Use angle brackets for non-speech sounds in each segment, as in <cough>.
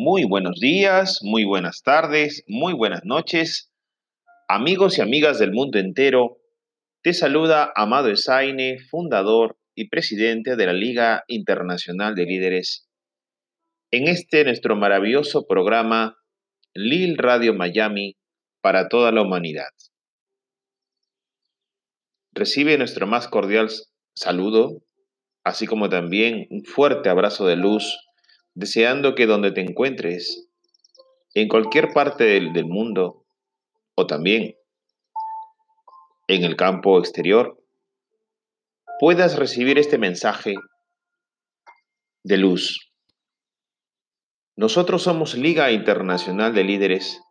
Muy buenos días, muy buenas tardes, muy buenas noches. Amigos y amigas del mundo entero, te saluda Amado Esaine, fundador y presidente de la Liga Internacional de Líderes. En este nuestro maravilloso programa Lil Radio Miami para toda la humanidad. Recibe nuestro más cordial saludo, así como también un fuerte abrazo de luz, deseando que donde te encuentres, en cualquier parte del, del mundo, o también en el campo exterior, puedas recibir este mensaje de luz. Nosotros somos Liga Internacional de Líderes,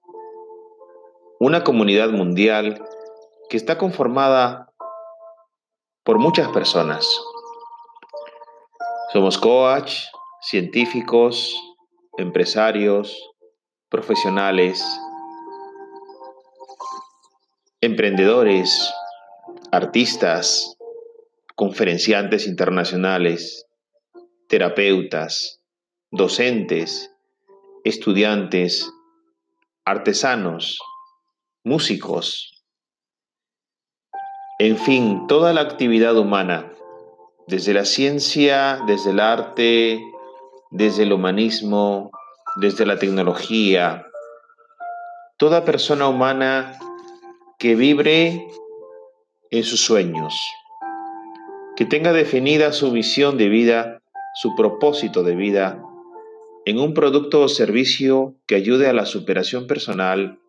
una comunidad mundial que está conformada por muchas personas. Somos coach, científicos, empresarios, profesionales, emprendedores, artistas, conferenciantes internacionales, terapeutas, docentes, estudiantes, artesanos, músicos, en fin, toda la actividad humana, desde la ciencia, desde el arte, desde el humanismo, desde la tecnología, toda persona humana que vibre en sus sueños, que tenga definida su visión de vida, su propósito de vida, en un producto o servicio que ayude a la superación personal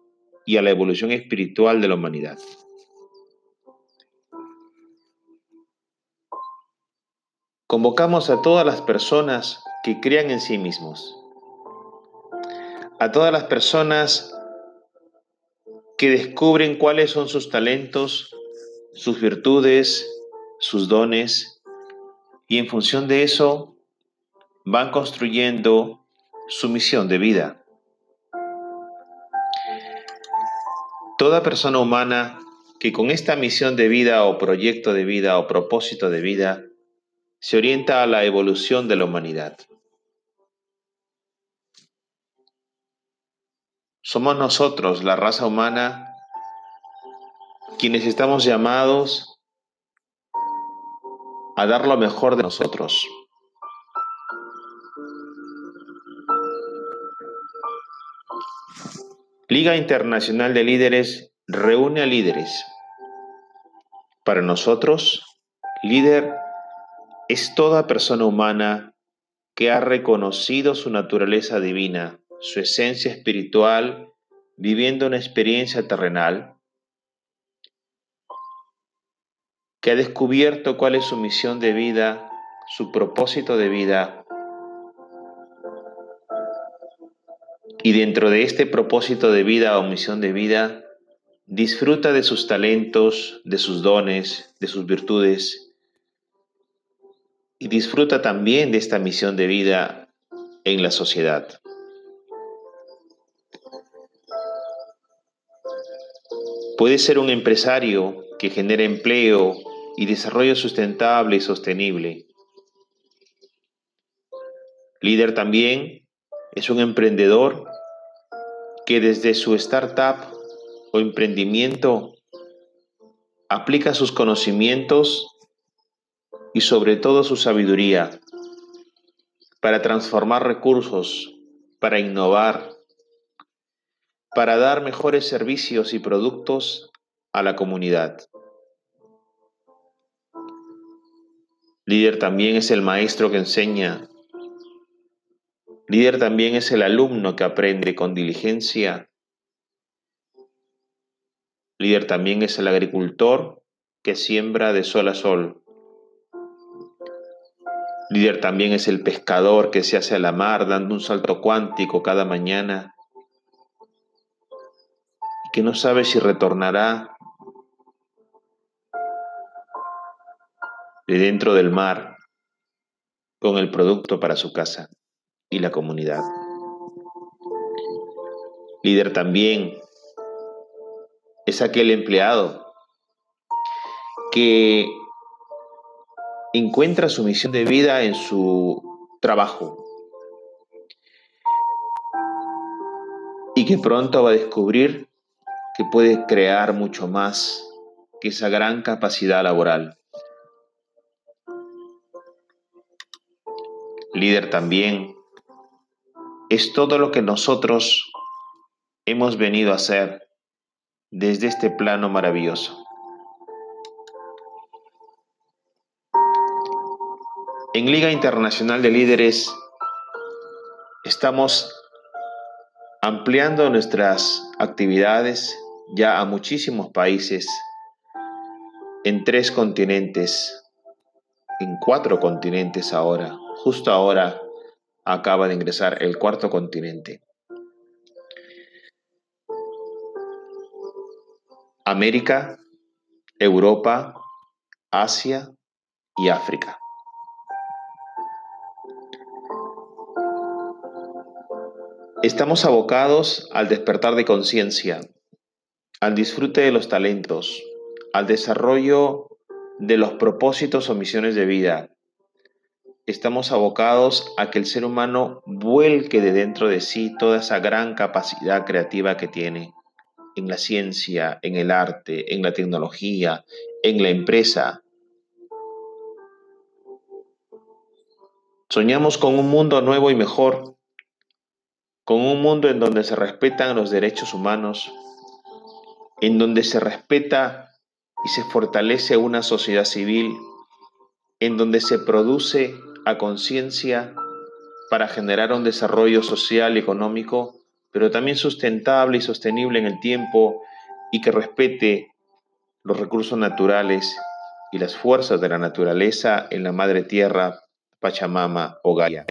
y a la evolución espiritual de la humanidad. Convocamos a todas las personas que crean en sí mismos, a todas las personas que descubren cuáles son sus talentos, sus virtudes, sus dones, y en función de eso van construyendo su misión de vida. Toda persona humana que con esta misión de vida o proyecto de vida o propósito de vida se orienta a la evolución de la humanidad. Somos nosotros, la raza humana, quienes estamos llamados a dar lo mejor de nosotros. Liga Internacional de Líderes reúne a líderes. Para nosotros, líder es toda persona humana que ha reconocido su naturaleza divina, su esencia espiritual, viviendo una experiencia terrenal, que ha descubierto cuál es su misión de vida, su propósito de vida, y dentro de este propósito de vida o misión de vida, disfruta de sus talentos, de sus dones, de sus virtudes, y disfruta también de esta misión de vida en la sociedad. Puede ser un empresario que genera empleo y desarrollo sustentable y sostenible. Líder también es un emprendedor que desde su startup o emprendimiento aplica sus conocimientos y sobre todo su sabiduría para transformar recursos, para innovar, para dar mejores servicios y productos a la comunidad. Líder también es el maestro que enseña. Líder también es el alumno que aprende con diligencia. Líder también es el agricultor que siembra de sol a sol. Líder también es el pescador que se hace a la mar dando un salto cuántico cada mañana que no sabe si retornará de dentro del mar con el producto para su casa y la comunidad. Líder también es aquel empleado que encuentra su misión de vida en su trabajo. que pronto va a descubrir que puede crear mucho más que esa gran capacidad laboral. Líder también es todo lo que nosotros hemos venido a hacer desde este plano maravilloso. En Liga Internacional de Líderes estamos ampliando nuestras actividades ya a muchísimos países, en tres continentes, en cuatro continentes ahora. Justo ahora acaba de ingresar el cuarto continente. América, Europa, Asia y África. Estamos abocados al despertar de conciencia, al disfrute de los talentos, al desarrollo de los propósitos o misiones de vida. Estamos abocados a que el ser humano vuelque de dentro de sí toda esa gran capacidad creativa que tiene en la ciencia, en el arte, en la tecnología, en la empresa. Soñamos con un mundo nuevo y mejor con un mundo en donde se respetan los derechos humanos, en donde se respeta y se fortalece una sociedad civil, en donde se produce a conciencia para generar un desarrollo social y económico, pero también sustentable y sostenible en el tiempo y que respete los recursos naturales y las fuerzas de la naturaleza en la madre tierra, Pachamama o Gaia.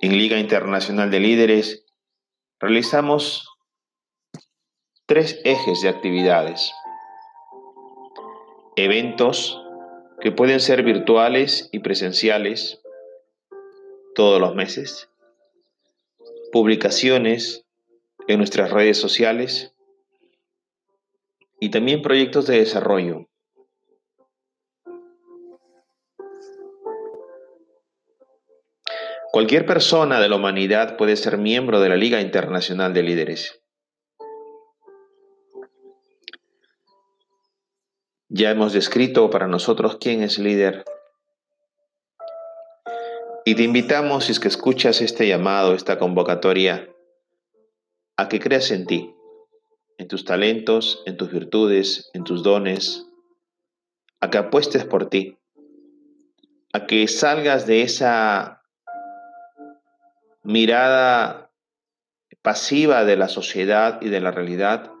En Liga Internacional de Líderes realizamos tres ejes de actividades. Eventos que pueden ser virtuales y presenciales todos los meses. Publicaciones en nuestras redes sociales y también proyectos de desarrollo Cualquier persona de la humanidad puede ser miembro de la Liga Internacional de Líderes. Ya hemos descrito para nosotros quién es líder. Y te invitamos, si es que escuchas este llamado, esta convocatoria, a que creas en ti, en tus talentos, en tus virtudes, en tus dones, a que apuestes por ti, a que salgas de esa mirada pasiva de la sociedad y de la realidad,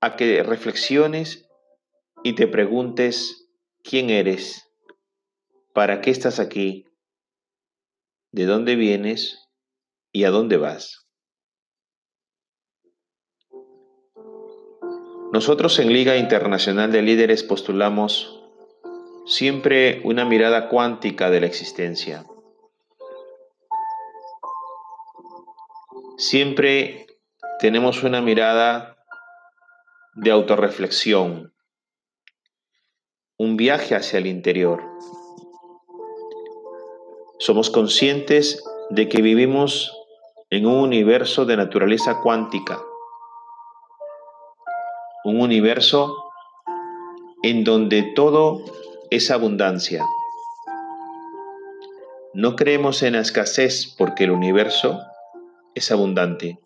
a que reflexiones y te preguntes quién eres, para qué estás aquí, de dónde vienes y a dónde vas. Nosotros en Liga Internacional de Líderes postulamos siempre una mirada cuántica de la existencia Siempre tenemos una mirada de autorreflexión, un viaje hacia el interior. Somos conscientes de que vivimos en un universo de naturaleza cuántica, un universo en donde todo es abundancia. No creemos en la escasez porque el universo es abundante.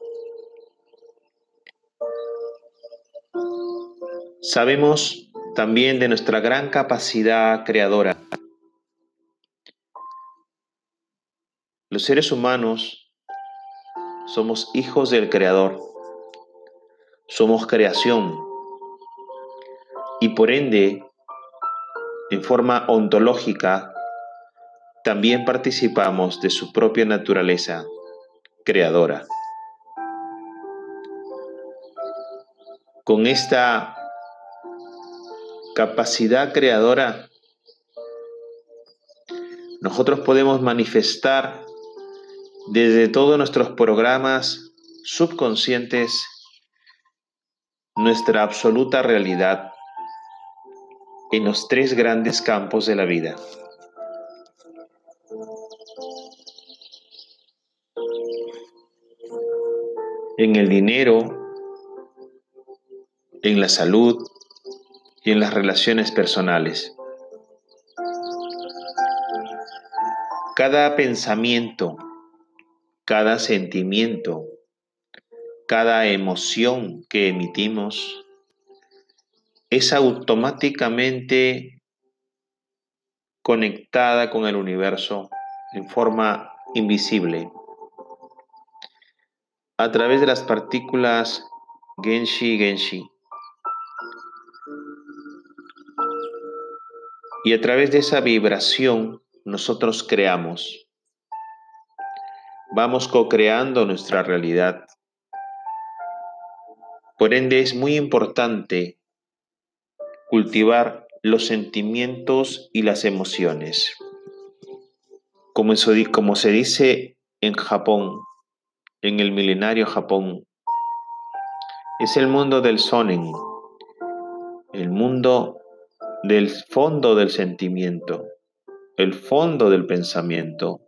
Sabemos también de nuestra gran capacidad creadora. Los seres humanos somos hijos del Creador, somos creación y por ende, en forma ontológica, también participamos de su propia naturaleza creadora. Con esta capacidad creadora, nosotros podemos manifestar desde todos nuestros programas subconscientes nuestra absoluta realidad en los tres grandes campos de la vida. En el dinero, en la salud y en las relaciones personales. Cada pensamiento, cada sentimiento, cada emoción que emitimos es automáticamente conectada con el universo en forma invisible a través de las partículas Genshi Genshi. Y a través de esa vibración nosotros creamos. Vamos co-creando nuestra realidad. Por ende es muy importante cultivar los sentimientos y las emociones. Como, como se dice en Japón, en el milenario Japón, es el mundo del sonen, el mundo del fondo del sentimiento, el fondo del pensamiento,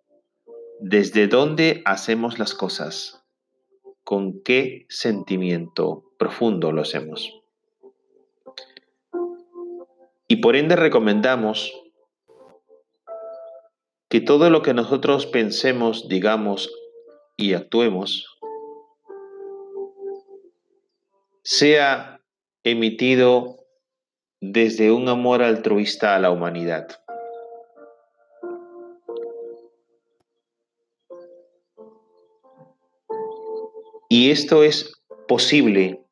desde dónde hacemos las cosas, con qué sentimiento profundo lo hacemos. Y por ende recomendamos que todo lo que nosotros pensemos, digamos y actuemos sea emitido desde un amor altruista a la humanidad. Y esto es posible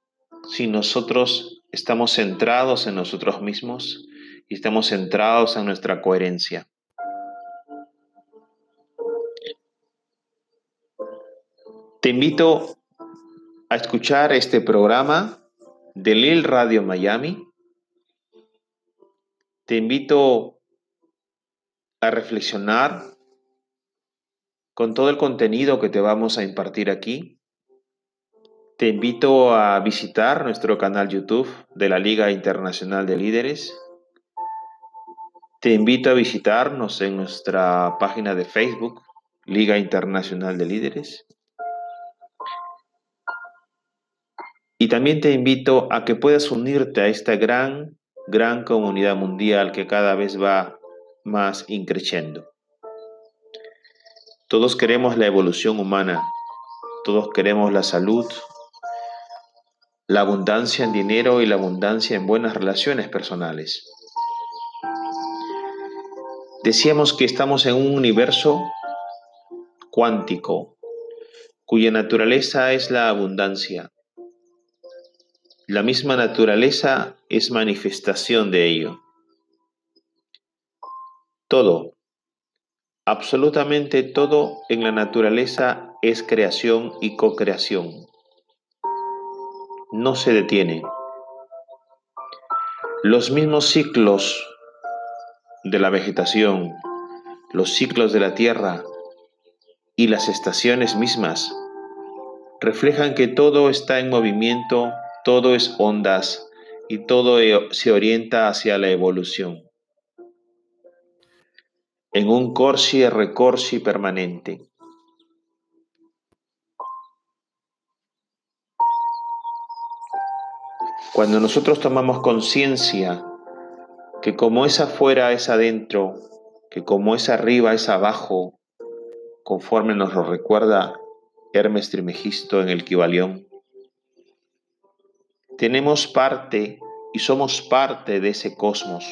si nosotros estamos centrados en nosotros mismos y estamos centrados en nuestra coherencia. Te invito a escuchar este programa de Lil Radio Miami te invito a reflexionar con todo el contenido que te vamos a impartir aquí. Te invito a visitar nuestro canal YouTube de la Liga Internacional de Líderes. Te invito a visitarnos en nuestra página de Facebook, Liga Internacional de Líderes. Y también te invito a que puedas unirte a esta gran gran comunidad mundial que cada vez va más increciendo. Todos queremos la evolución humana, todos queremos la salud, la abundancia en dinero y la abundancia en buenas relaciones personales. Decíamos que estamos en un universo cuántico, cuya naturaleza es la abundancia, la misma naturaleza es manifestación de ello. Todo, absolutamente todo en la naturaleza es creación y co-creación. No se detiene. Los mismos ciclos de la vegetación, los ciclos de la tierra y las estaciones mismas reflejan que todo está en movimiento todo es ondas y todo e, se orienta hacia la evolución. En un corsi e recorsi permanente. Cuando nosotros tomamos conciencia que como es afuera es adentro, que como es arriba es abajo, conforme nos lo recuerda Hermes Trimegisto en el Kibalión, tenemos parte y somos parte de ese cosmos,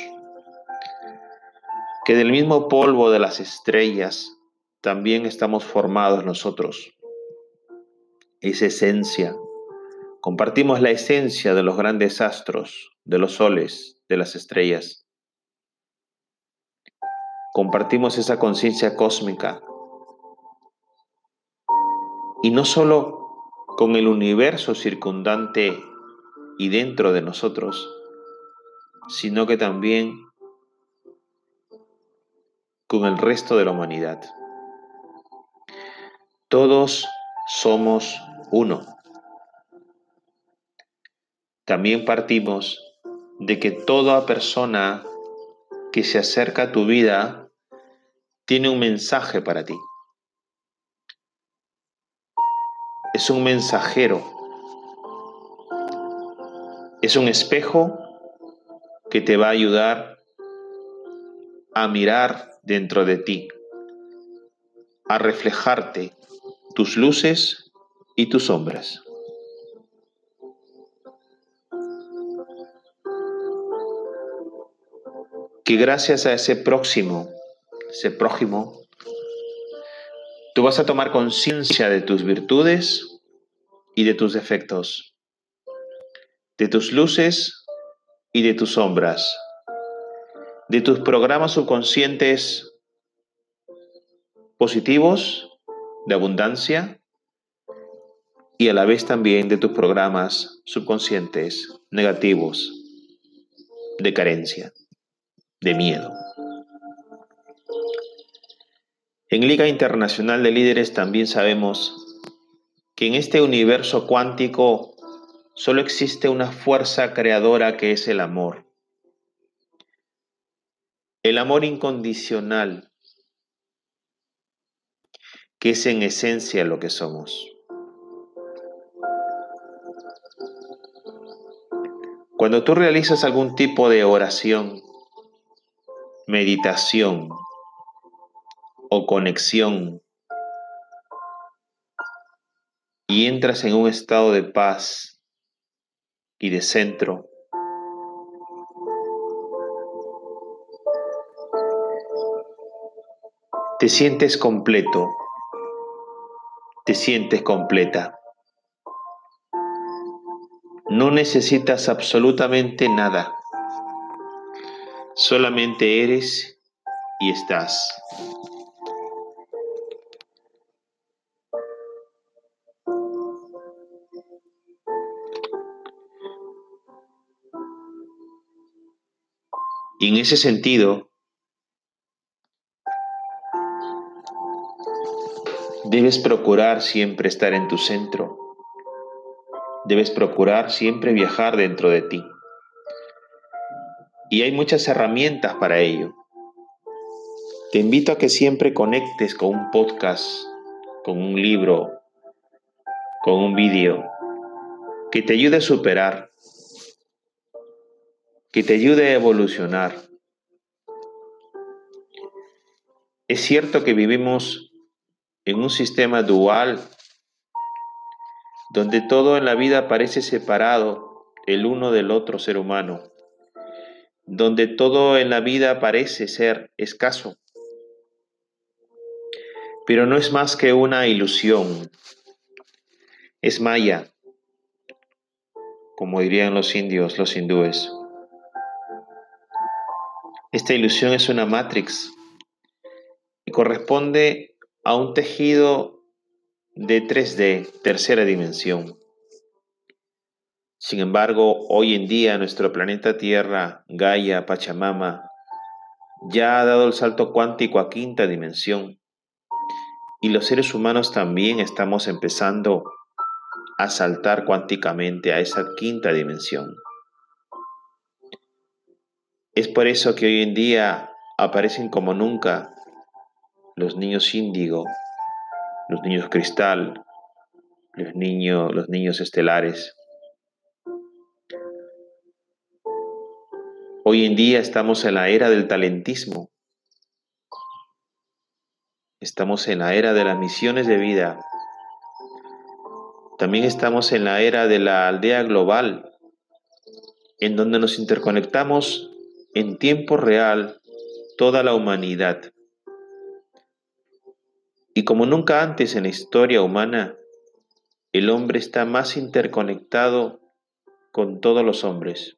que del mismo polvo de las estrellas también estamos formados nosotros. Esa esencia. Compartimos la esencia de los grandes astros, de los soles, de las estrellas. Compartimos esa conciencia cósmica. Y no solo con el universo circundante y dentro de nosotros, sino que también con el resto de la humanidad. Todos somos uno. También partimos de que toda persona que se acerca a tu vida tiene un mensaje para ti. es un mensajero, es un espejo que te va a ayudar a mirar dentro de ti, a reflejarte tus luces y tus sombras. Que gracias a ese próximo, ese prójimo, tú vas a tomar conciencia de tus virtudes y de tus defectos, de tus luces y de tus sombras, de tus programas subconscientes positivos de abundancia y a la vez también de tus programas subconscientes negativos de carencia, de miedo. En Liga Internacional de Líderes también sabemos que en este universo cuántico solo existe una fuerza creadora que es el amor. El amor incondicional, que es en esencia lo que somos. Cuando tú realizas algún tipo de oración, meditación o conexión y entras en un estado de paz y de centro, te sientes completo te sientes completa. No necesitas absolutamente nada. Solamente eres y estás. En ese sentido, Debes procurar siempre estar en tu centro. Debes procurar siempre viajar dentro de ti. Y hay muchas herramientas para ello. Te invito a que siempre conectes con un podcast, con un libro, con un vídeo, que te ayude a superar, que te ayude a evolucionar. Es cierto que vivimos en un sistema dual donde todo en la vida parece separado el uno del otro ser humano, donde todo en la vida parece ser escaso, pero no es más que una ilusión, es maya, como dirían los indios, los hindúes. Esta ilusión es una matrix y corresponde a un tejido de 3D, tercera dimensión. Sin embargo, hoy en día nuestro planeta Tierra, Gaia, Pachamama, ya ha dado el salto cuántico a quinta dimensión. Y los seres humanos también estamos empezando a saltar cuánticamente a esa quinta dimensión. Es por eso que hoy en día aparecen como nunca los niños índigo, los niños cristal, los niños, los niños estelares. Hoy en día estamos en la era del talentismo. Estamos en la era de las misiones de vida. También estamos en la era de la aldea global, en donde nos interconectamos en tiempo real toda la humanidad. Y como nunca antes en la historia humana, el hombre está más interconectado con todos los hombres.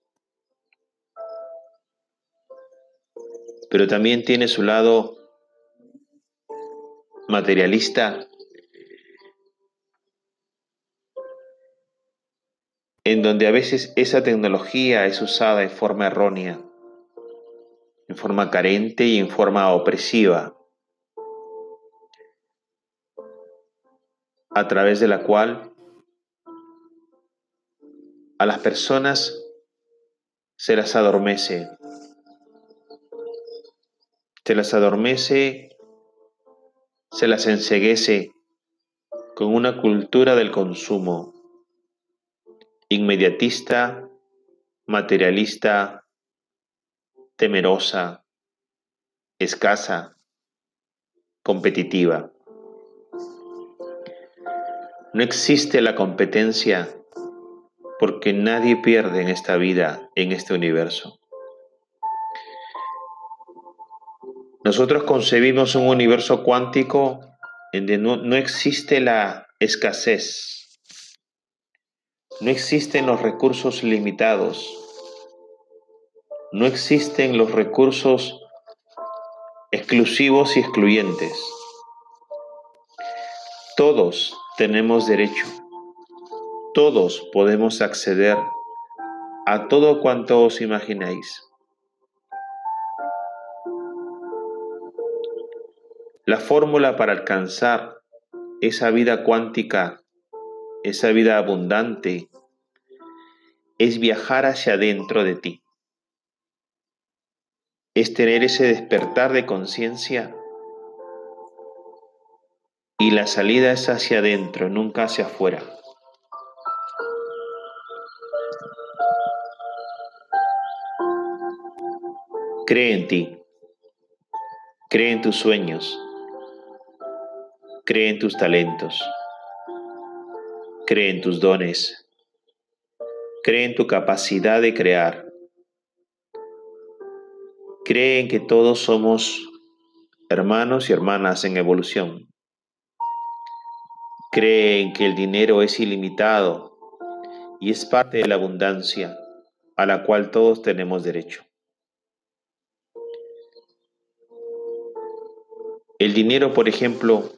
Pero también tiene su lado materialista, en donde a veces esa tecnología es usada en forma errónea, en forma carente y en forma opresiva. a través de la cual a las personas se las adormece, se las adormece, se las enseguece con una cultura del consumo, inmediatista, materialista, temerosa, escasa, competitiva. No existe la competencia porque nadie pierde en esta vida, en este universo. Nosotros concebimos un universo cuántico en donde no, no existe la escasez, no existen los recursos limitados, no existen los recursos exclusivos y excluyentes. Todos tenemos derecho, todos podemos acceder a todo cuanto os imagináis. La fórmula para alcanzar esa vida cuántica, esa vida abundante, es viajar hacia adentro de ti. Es tener ese despertar de conciencia y la salida es hacia adentro, nunca hacia afuera. Cree en ti, cree en tus sueños, cree en tus talentos, cree en tus dones, cree en tu capacidad de crear, cree en que todos somos hermanos y hermanas en evolución. Creen que el dinero es ilimitado y es parte de la abundancia a la cual todos tenemos derecho. El dinero, por ejemplo,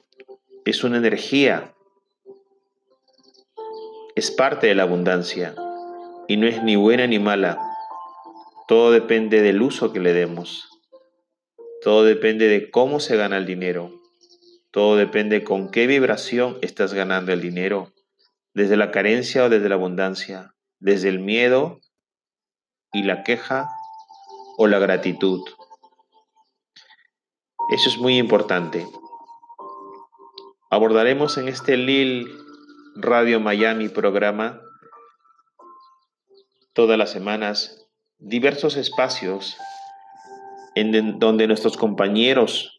es una energía, es parte de la abundancia y no es ni buena ni mala. Todo depende del uso que le demos. Todo depende de cómo se gana el dinero. Todo depende con qué vibración estás ganando el dinero, desde la carencia o desde la abundancia, desde el miedo y la queja o la gratitud. Eso es muy importante. Abordaremos en este Lil Radio Miami programa todas las semanas diversos espacios en donde nuestros compañeros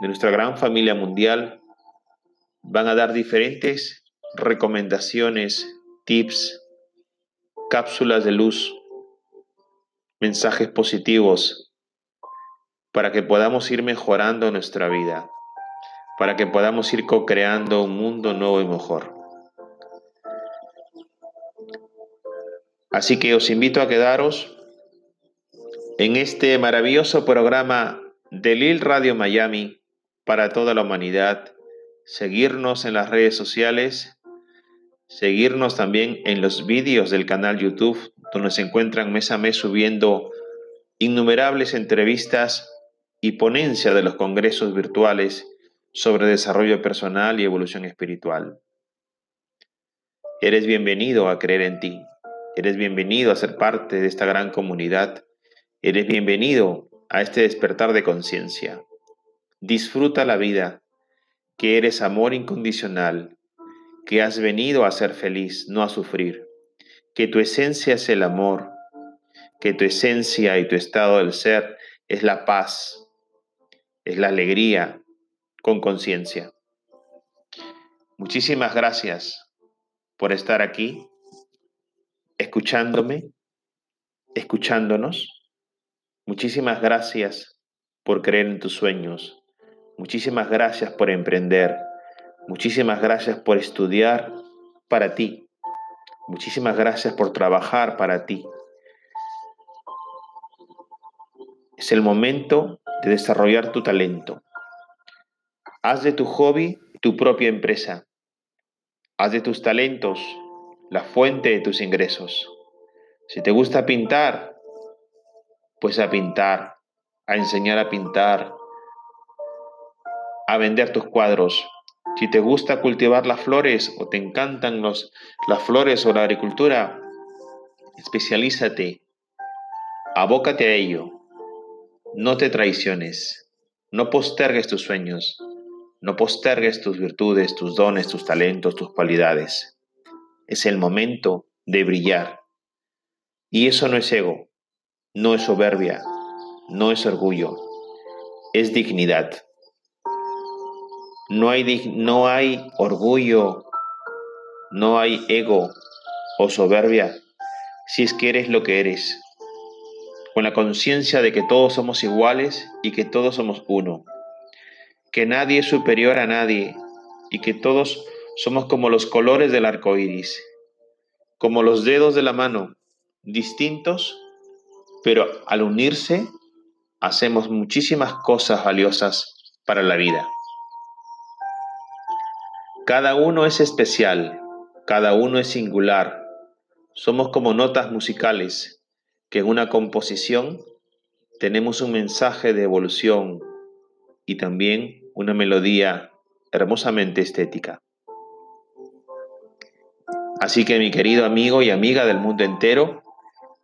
de nuestra gran familia mundial van a dar diferentes recomendaciones, tips, cápsulas de luz, mensajes positivos para que podamos ir mejorando nuestra vida, para que podamos ir co-creando un mundo nuevo y mejor. Así que os invito a quedaros en este maravilloso programa de Lil Radio Miami para toda la humanidad, seguirnos en las redes sociales, seguirnos también en los vídeos del canal YouTube, donde se encuentran mes a mes subiendo innumerables entrevistas y ponencia de los congresos virtuales sobre desarrollo personal y evolución espiritual. Eres bienvenido a creer en ti, eres bienvenido a ser parte de esta gran comunidad, eres bienvenido a este despertar de conciencia. Disfruta la vida, que eres amor incondicional, que has venido a ser feliz, no a sufrir, que tu esencia es el amor, que tu esencia y tu estado del ser es la paz, es la alegría con conciencia. Muchísimas gracias por estar aquí, escuchándome, escuchándonos. Muchísimas gracias por creer en tus sueños, Muchísimas gracias por emprender. Muchísimas gracias por estudiar para ti. Muchísimas gracias por trabajar para ti. Es el momento de desarrollar tu talento. Haz de tu hobby tu propia empresa. Haz de tus talentos la fuente de tus ingresos. Si te gusta pintar, pues a pintar, a enseñar a pintar, a vender tus cuadros. Si te gusta cultivar las flores o te encantan los, las flores o la agricultura, especialízate, abócate a ello. No te traiciones, no postergues tus sueños, No postergues tus virtudes, tus dones, tus talentos, tus cualidades. Es el momento de brillar. Y eso no es ego, no es soberbia, no es orgullo, es dignidad. No hay, no hay orgullo, no hay ego o soberbia si es que eres lo que eres, con la conciencia de que todos somos iguales y que todos somos uno, que nadie es superior a nadie y que todos somos como los colores del arco iris, como los dedos de la mano, distintos, pero al unirse hacemos muchísimas cosas valiosas para la vida. Cada uno es especial, cada uno es singular. Somos como notas musicales que en una composición tenemos un mensaje de evolución y también una melodía hermosamente estética. Así que mi querido amigo y amiga del mundo entero,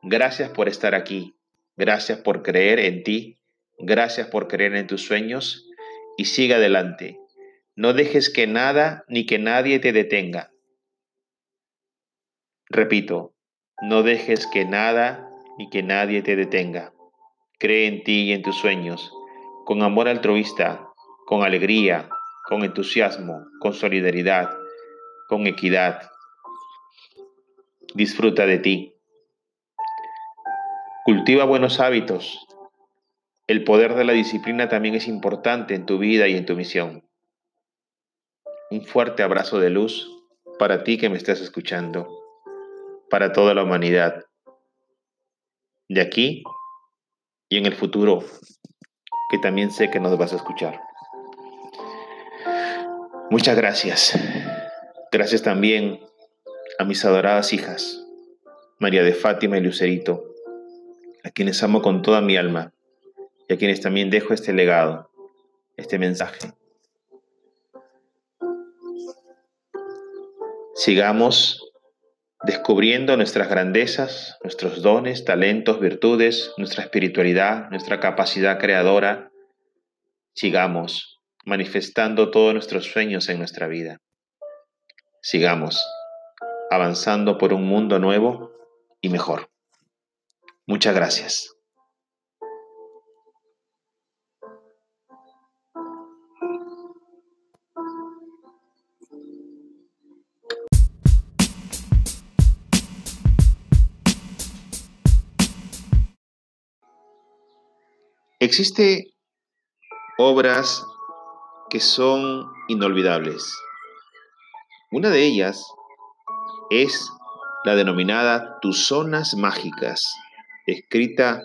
gracias por estar aquí, gracias por creer en ti, gracias por creer en tus sueños y sigue adelante. No dejes que nada ni que nadie te detenga. Repito, no dejes que nada ni que nadie te detenga. Cree en ti y en tus sueños, con amor altruista, con alegría, con entusiasmo, con solidaridad, con equidad. Disfruta de ti. Cultiva buenos hábitos. El poder de la disciplina también es importante en tu vida y en tu misión. Un fuerte abrazo de luz para ti que me estás escuchando, para toda la humanidad, de aquí y en el futuro, que también sé que nos vas a escuchar. Muchas gracias. Gracias también a mis adoradas hijas, María de Fátima y Lucerito, a quienes amo con toda mi alma y a quienes también dejo este legado, este mensaje. Sigamos descubriendo nuestras grandezas, nuestros dones, talentos, virtudes, nuestra espiritualidad, nuestra capacidad creadora. Sigamos manifestando todos nuestros sueños en nuestra vida. Sigamos avanzando por un mundo nuevo y mejor. Muchas gracias. Existe obras que son inolvidables. Una de ellas es la denominada Tus Zonas Mágicas, escrita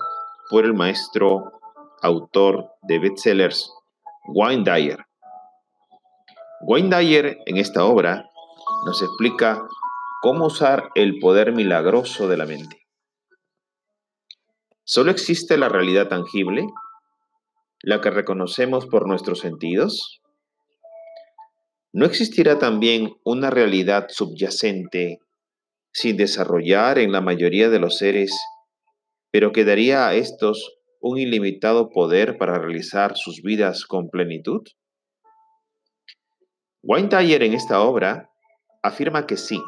por el maestro autor de bestsellers Wayne Dyer. Wayne Dyer en esta obra nos explica cómo usar el poder milagroso de la mente. ¿Solo existe la realidad tangible? ¿La que reconocemos por nuestros sentidos? ¿No existirá también una realidad subyacente sin desarrollar en la mayoría de los seres, pero que daría a estos un ilimitado poder para realizar sus vidas con plenitud? Wayne Dyer en esta obra afirma que sí,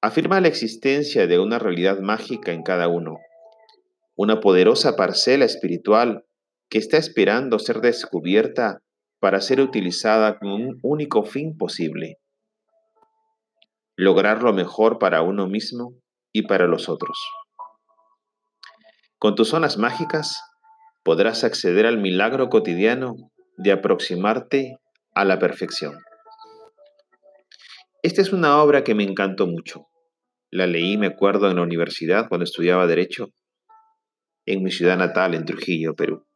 afirma la existencia de una realidad mágica en cada uno una poderosa parcela espiritual que está esperando ser descubierta para ser utilizada con un único fin posible, lograr lo mejor para uno mismo y para los otros. Con tus zonas mágicas podrás acceder al milagro cotidiano de aproximarte a la perfección. Esta es una obra que me encantó mucho. La leí, me acuerdo, en la universidad cuando estudiaba Derecho en mi ciudad natal, en Trujillo, Perú.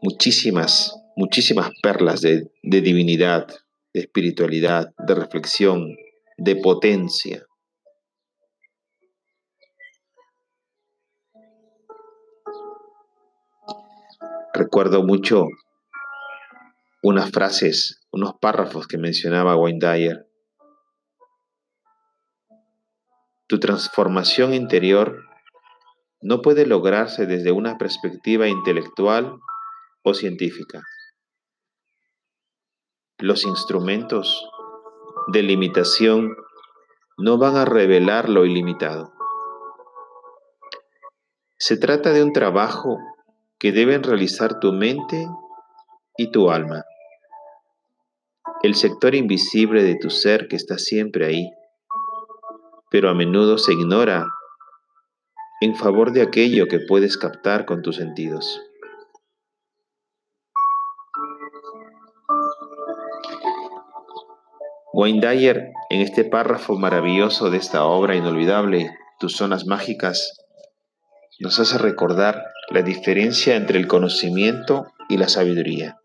Muchísimas, muchísimas perlas de, de divinidad, de espiritualidad, de reflexión, de potencia. Recuerdo mucho unas frases, unos párrafos que mencionaba Wayne Dyer Tu transformación interior no puede lograrse desde una perspectiva intelectual o científica. Los instrumentos de limitación no van a revelar lo ilimitado. Se trata de un trabajo que deben realizar tu mente y tu alma. El sector invisible de tu ser que está siempre ahí, pero a menudo se ignora en favor de aquello que puedes captar con tus sentidos. Wayne en este párrafo maravilloso de esta obra inolvidable, Tus zonas mágicas, nos hace recordar la diferencia entre el conocimiento y la sabiduría.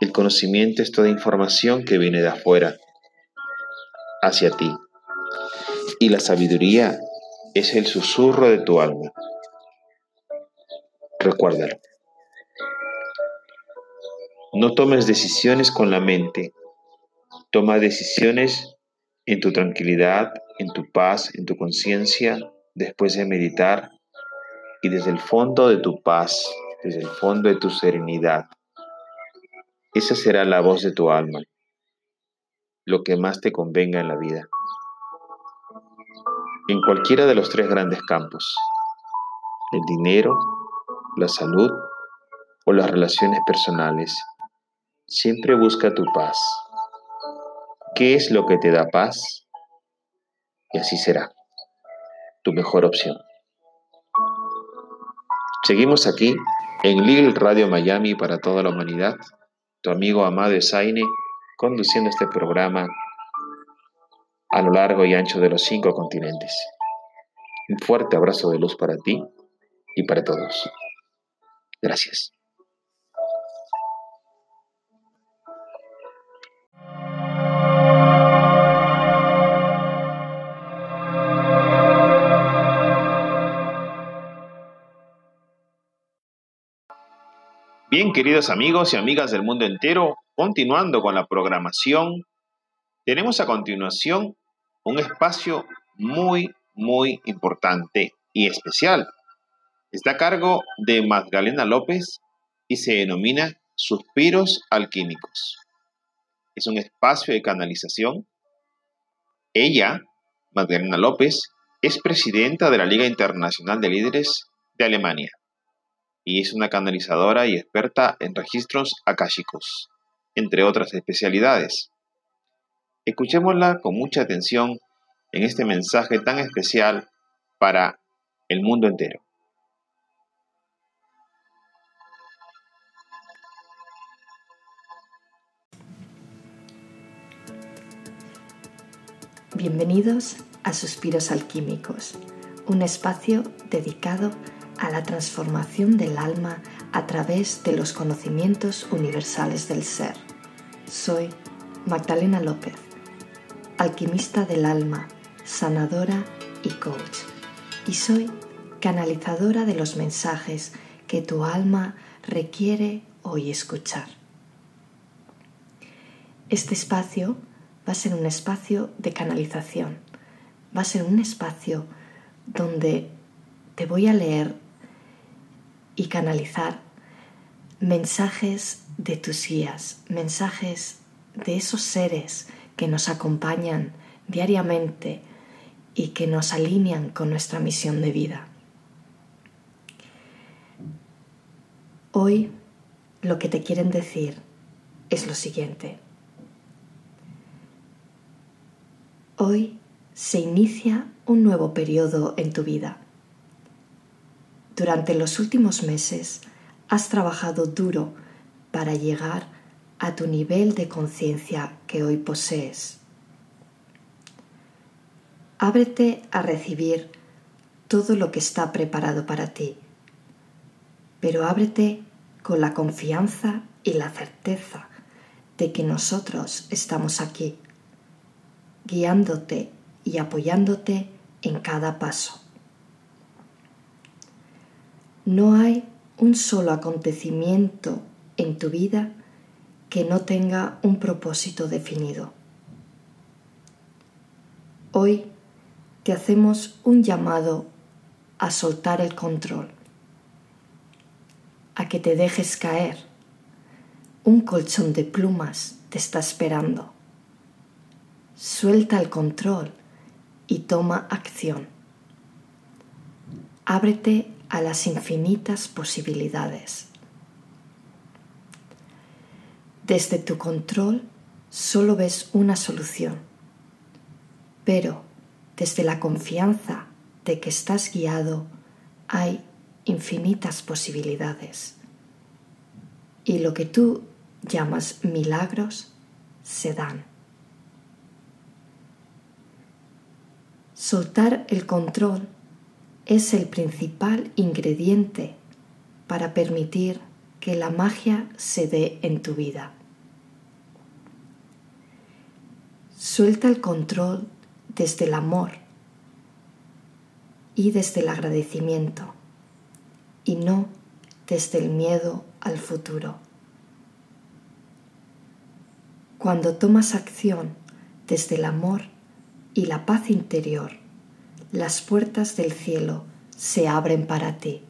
El conocimiento es toda información que viene de afuera hacia ti. Y la sabiduría es el susurro de tu alma. Recuérdalo. No tomes decisiones con la mente. Toma decisiones en tu tranquilidad, en tu paz, en tu conciencia, después de meditar y desde el fondo de tu paz, desde el fondo de tu serenidad. Esa será la voz de tu alma, lo que más te convenga en la vida. En cualquiera de los tres grandes campos, el dinero, la salud o las relaciones personales, siempre busca tu paz. ¿Qué es lo que te da paz? Y así será tu mejor opción. Seguimos aquí en Lil Radio Miami para toda la humanidad. Tu amigo Amado Esaine conduciendo este programa a lo largo y ancho de los cinco continentes. Un fuerte abrazo de luz para ti y para todos. Gracias. Bien, queridos amigos y amigas del mundo entero, continuando con la programación, tenemos a continuación un espacio muy, muy importante y especial. Está a cargo de Magdalena López y se denomina Suspiros Alquímicos. Es un espacio de canalización. Ella, Magdalena López, es presidenta de la Liga Internacional de Líderes de Alemania y es una canalizadora y experta en registros akáshicos, entre otras especialidades. Escuchémosla con mucha atención en este mensaje tan especial para el mundo entero. Bienvenidos a Suspiros Alquímicos, un espacio dedicado a la transformación del alma a través de los conocimientos universales del ser. Soy Magdalena López, alquimista del alma, sanadora y coach. Y soy canalizadora de los mensajes que tu alma requiere hoy escuchar. Este espacio va a ser un espacio de canalización, va a ser un espacio donde te voy a leer y canalizar mensajes de tus guías, mensajes de esos seres que nos acompañan diariamente y que nos alinean con nuestra misión de vida. Hoy lo que te quieren decir es lo siguiente. Hoy se inicia un nuevo periodo en tu vida durante los últimos meses has trabajado duro para llegar a tu nivel de conciencia que hoy posees. Ábrete a recibir todo lo que está preparado para ti, pero ábrete con la confianza y la certeza de que nosotros estamos aquí, guiándote y apoyándote en cada paso. No hay un solo acontecimiento en tu vida que no tenga un propósito definido. Hoy te hacemos un llamado a soltar el control. a que te dejes caer. Un colchón de plumas te está esperando. Suelta el control y toma acción. Ábrete a las infinitas posibilidades. Desde tu control solo ves una solución, pero desde la confianza de que estás guiado hay infinitas posibilidades. Y lo que tú llamas milagros se dan. Soltar el control es el principal ingrediente para permitir que la magia se dé en tu vida. Suelta el control desde el amor y desde el agradecimiento y no desde el miedo al futuro. Cuando tomas acción desde el amor y la paz interior, las puertas del cielo se abren para ti.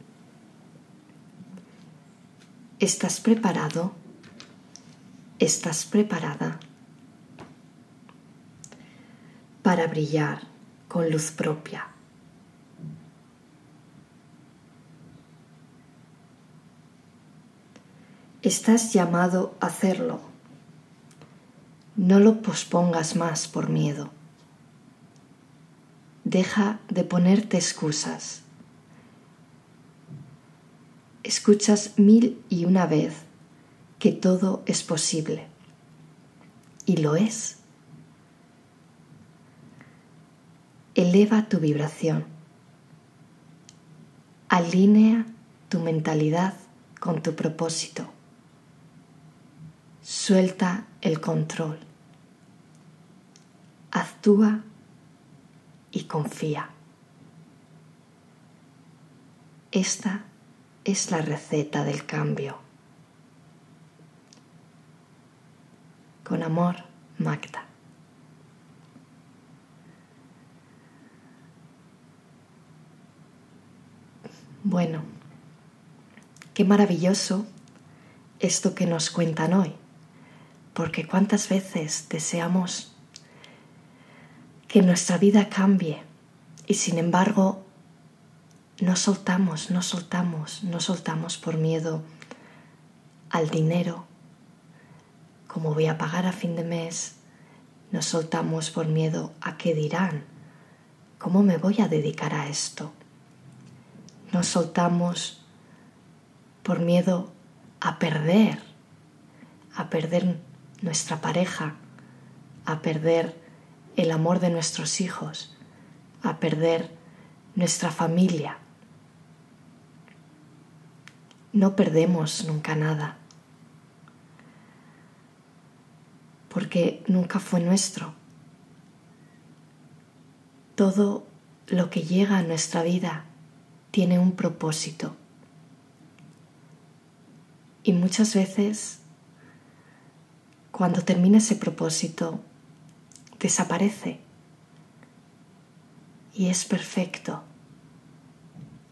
¿Estás preparado? ¿Estás preparada para brillar con luz propia? Estás llamado a hacerlo. No lo pospongas más por miedo. Deja de ponerte excusas. Escuchas mil y una vez que todo es posible. Y lo es. Eleva tu vibración. Alinea tu mentalidad con tu propósito. Suelta el control. Actúa y confía. Esta es la receta del cambio. Con amor, Magda. Bueno, qué maravilloso esto que nos cuentan hoy porque cuántas veces deseamos que nuestra vida cambie. Y sin embargo no soltamos, no soltamos, no soltamos por miedo al dinero, como voy a pagar a fin de mes, no soltamos por miedo a qué dirán, cómo me voy a dedicar a esto, no soltamos por miedo a perder, a perder nuestra pareja, a perder el amor de nuestros hijos, a perder nuestra familia. No perdemos nunca nada, porque nunca fue nuestro. Todo lo que llega a nuestra vida tiene un propósito. Y muchas veces cuando termina ese propósito, desaparece. Y es perfecto.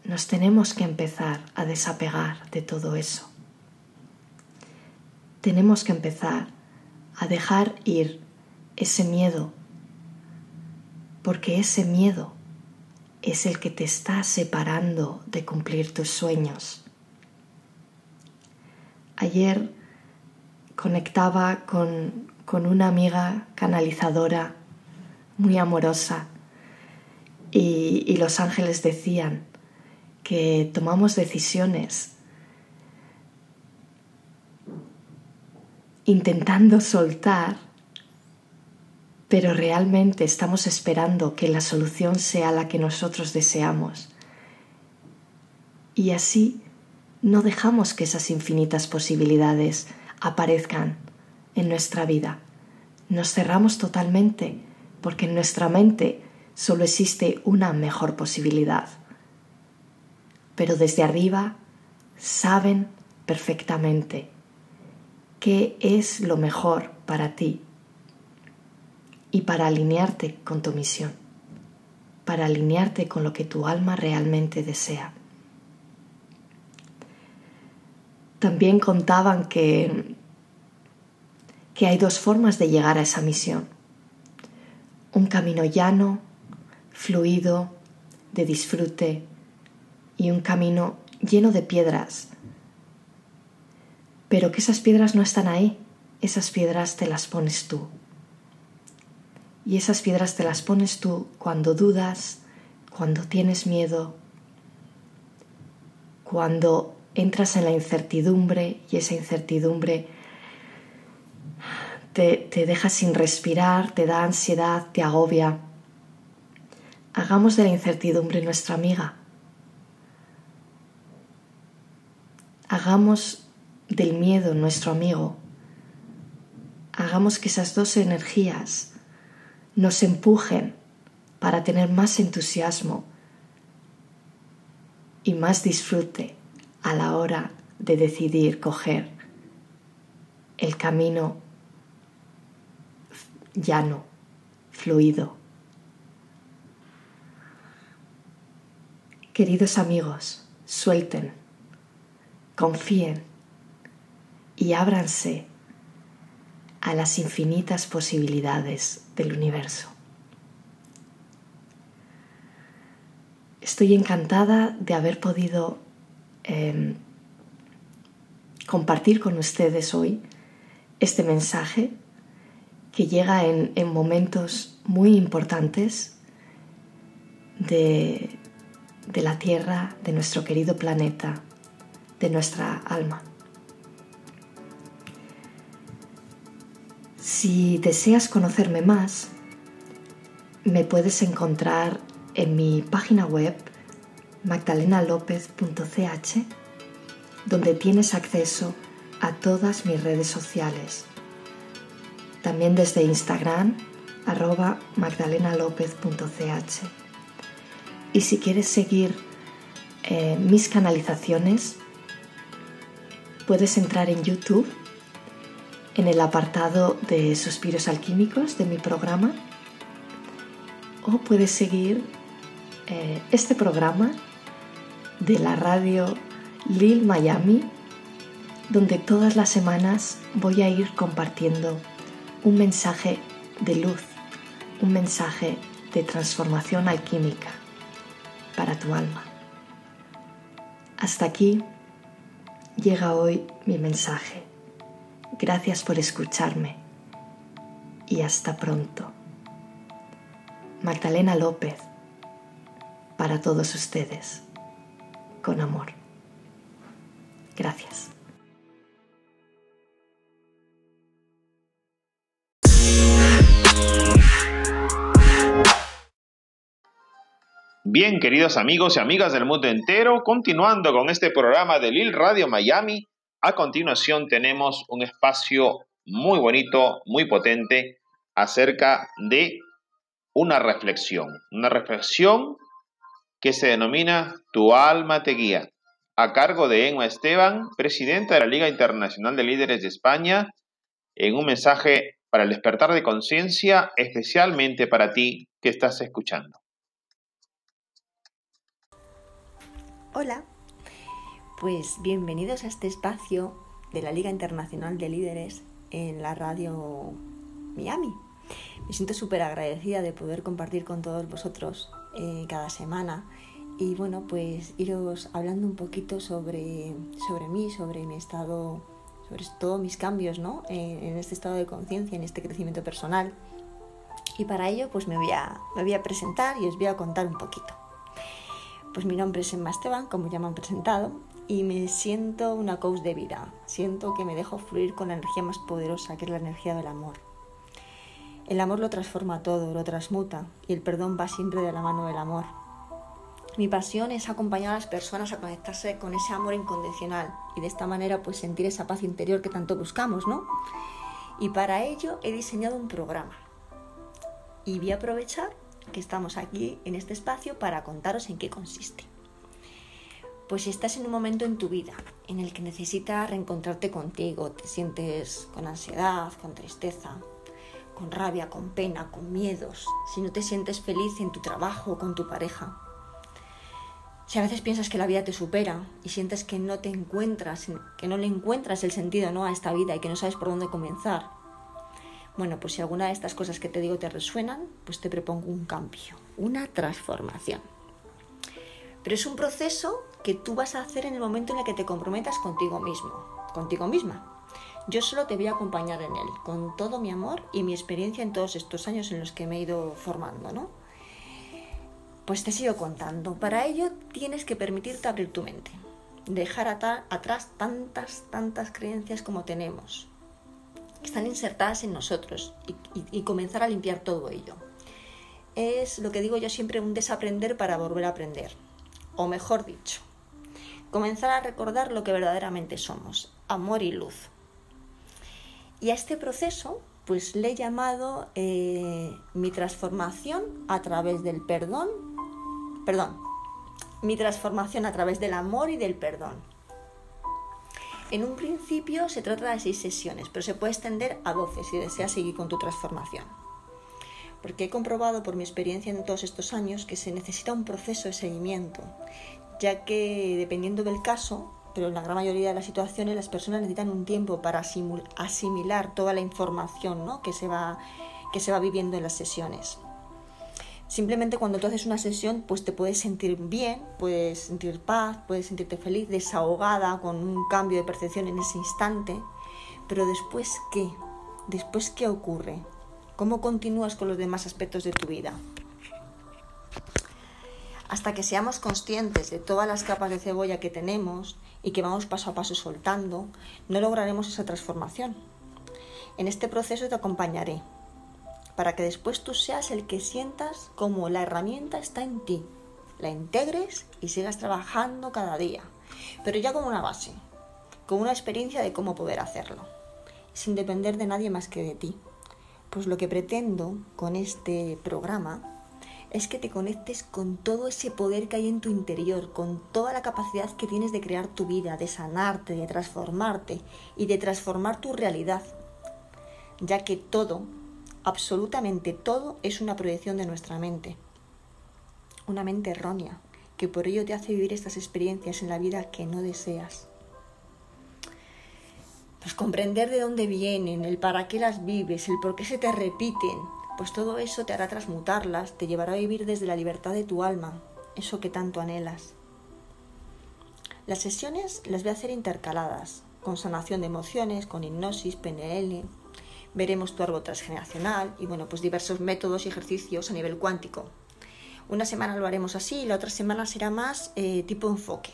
Nos tenemos que empezar a desapegar de todo eso. Tenemos que empezar a dejar ir ese miedo, porque ese miedo es el que te está separando de cumplir tus sueños. Ayer conectaba con, una amiga canalizadora muy amorosa y, y los ángeles decían que tomamos decisiones intentando soltar, pero realmente estamos esperando que la solución sea la que nosotros deseamos. Y así no dejamos que esas infinitas posibilidades aparezcan en nuestra vida. Nos cerramos totalmente porque en nuestra mente solo existe una mejor posibilidad. Pero desde arriba saben perfectamente qué es lo mejor para ti y para alinearte con tu misión, para alinearte con lo que tu alma realmente desea. también contaban que, que hay dos formas de llegar a esa misión. Un camino llano, fluido, de disfrute y un camino lleno de piedras. Pero que esas piedras no están ahí, esas piedras te las pones tú. Y esas piedras te las pones tú cuando dudas, cuando tienes miedo, cuando entras en la incertidumbre y esa incertidumbre te, deja sin respirar, te da ansiedad, te agobia. Hagamos de la incertidumbre nuestra amiga. Hagamos del miedo nuestro amigo. Hagamos que esas dos energías nos empujen para tener más entusiasmo y más disfrute a la hora de decidir coger el camino llano, fluido. Queridos amigos, suelten, confíen y ábranse a las infinitas posibilidades del universo. Estoy encantada de haber podido Em, compartir con ustedes hoy este mensaje que llega en, momentos muy importantes de, de la Tierra, de nuestro querido planeta, de nuestra alma. Si deseas conocerme más, me puedes encontrar en mi página web magdalenalopez.ch, donde tienes acceso a todas mis redes sociales. También desde Instagram, arroba magdalenalopez.ch. Y si quieres seguir eh, mis canalizaciones, puedes entrar en YouTube, en el apartado de Suspiros Alquímicos de mi programa, o puedes seguir eh, este programa de la radio Lil Miami, donde todas las semanas voy a ir compartiendo un mensaje de luz, un mensaje de transformación alquímica para tu alma. Hasta aquí llega hoy mi mensaje. Gracias por escucharme y hasta pronto. Magdalena López, para todos ustedes con amor. Gracias. Bien, queridos amigos y amigas del mundo entero, continuando con este programa de Lil Radio Miami, a continuación tenemos un espacio muy bonito, muy potente, acerca de una reflexión, una reflexión que se denomina Tu alma te guía, a cargo de Emma Esteban, presidenta de la Liga Internacional de Líderes de España, en un mensaje para el despertar de conciencia, especialmente para ti que estás escuchando. Hola, pues bienvenidos a este espacio de la Liga Internacional de Líderes en la radio Miami. Me siento súper agradecida de poder compartir con todos vosotros eh, cada semana y bueno, pues iros hablando un poquito sobre, sobre mí, sobre mi estado, sobre todos mis cambios ¿no? en, en este estado de conciencia, en este crecimiento personal. Y para ello pues me voy, a, me voy a presentar y os voy a contar un poquito. Pues mi nombre es Emma Esteban, como ya me han presentado, y me siento una coach de vida. Siento que me dejo fluir con la energía más poderosa, que es la energía del amor. El amor lo transforma todo, lo transmuta, y el perdón va siempre de la mano del amor. Mi pasión es acompañar a las personas a conectarse con ese amor incondicional y de esta manera pues sentir esa paz interior que tanto buscamos, ¿no? Y para ello he diseñado un programa. Y voy a aprovechar que estamos aquí en este espacio para contaros en qué consiste. Pues si estás en un momento en tu vida en el que necesitas reencontrarte contigo, te sientes con ansiedad, con tristeza, con rabia, con pena, con miedos, si no te sientes feliz en tu trabajo con tu pareja, Si a veces piensas que la vida te supera y sientes que no te encuentras, que no le encuentras el sentido ¿no? a esta vida y que no sabes por dónde comenzar, bueno, pues si alguna de estas cosas que te digo te resuenan, pues te propongo un cambio, una transformación. Pero es un proceso que tú vas a hacer en el momento en el que te comprometas contigo mismo, contigo misma. Yo solo te voy a acompañar en él, con todo mi amor y mi experiencia en todos estos años en los que me he ido formando, ¿no? Pues te sigo contando. Para ello tienes que permitirte abrir tu mente, dejar atrás tantas, tantas creencias como tenemos, que están insertadas en nosotros, y comenzar a limpiar todo ello. Es lo que digo yo siempre, un desaprender para volver a aprender. O mejor dicho, comenzar a recordar lo que verdaderamente somos, amor y luz. Y a este proceso, pues le he llamado eh, mi transformación a través del perdón perdón, mi transformación a través del amor y del perdón. En un principio se trata de seis sesiones, pero se puede extender a doce si deseas seguir con tu transformación. Porque he comprobado por mi experiencia en todos estos años que se necesita un proceso de seguimiento, ya que dependiendo del caso, pero en la gran mayoría de las situaciones las personas necesitan un tiempo para asimilar toda la información que, se va, que se va viviendo en las sesiones. Simplemente cuando tú haces una sesión, pues te puedes sentir bien, puedes sentir paz, puedes sentirte feliz, desahogada, con un cambio de percepción en ese instante. Pero después, ¿qué? ¿Después qué ocurre? ¿Cómo continúas con los demás aspectos de tu vida? Hasta que seamos conscientes de todas las capas de cebolla que tenemos y que vamos paso a paso soltando, no lograremos esa transformación. En este proceso te acompañaré para que después tú seas el que sientas como la herramienta está en ti, la integres y sigas trabajando cada día, pero ya con una base, con una experiencia de cómo poder hacerlo, sin depender de nadie más que de ti. Pues lo que pretendo con este programa es que te conectes con todo ese poder que hay en tu interior, con toda la capacidad que tienes de crear tu vida, de sanarte, de transformarte y de transformar tu realidad, ya que todo absolutamente todo es una proyección de nuestra mente. Una mente errónea, que por ello te hace vivir estas experiencias en la vida que no deseas. Pues comprender de dónde vienen, el para qué las vives, el por qué se te repiten, pues todo eso te hará transmutarlas, te llevará a vivir desde la libertad de tu alma, eso que tanto anhelas. Las sesiones las voy a hacer intercaladas, con sanación de emociones, con hipnosis, PNL, veremos tu árbol transgeneracional y bueno, pues diversos métodos y ejercicios a nivel cuántico. Una semana lo haremos así y la otra semana será más eh, tipo enfoque,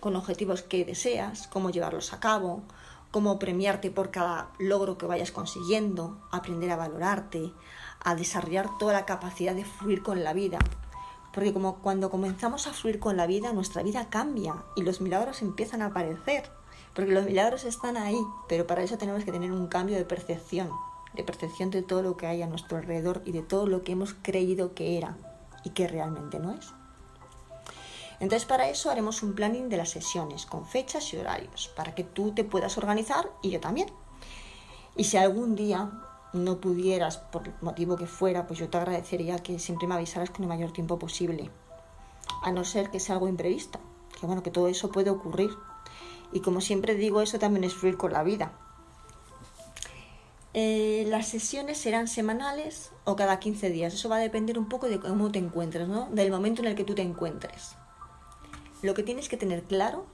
con objetivos que deseas, cómo llevarlos a cabo, cómo premiarte por cada logro que vayas consiguiendo, aprender a valorarte, a desarrollar toda la capacidad de fluir con la vida. Porque como cuando comenzamos a fluir con la vida, nuestra vida cambia y los milagros empiezan a aparecer. Porque los milagros están ahí, pero para eso tenemos que tener un cambio de percepción, de percepción de todo lo que hay a nuestro alrededor y de todo lo que hemos creído que era y que realmente no es. Entonces para eso haremos un planning de las sesiones con fechas y horarios, para que tú te puedas organizar y yo también. Y si algún día no pudieras, por el motivo que fuera, pues yo te agradecería que siempre me avisaras con el mayor tiempo posible. A no ser que sea algo imprevisto, que bueno, que todo eso puede ocurrir y como siempre digo, eso también es fluir con la vida. Eh, las sesiones serán semanales o cada 15 días. Eso va a depender un poco de cómo te encuentres, ¿no? Del momento en el que tú te encuentres. Lo que tienes que tener claro,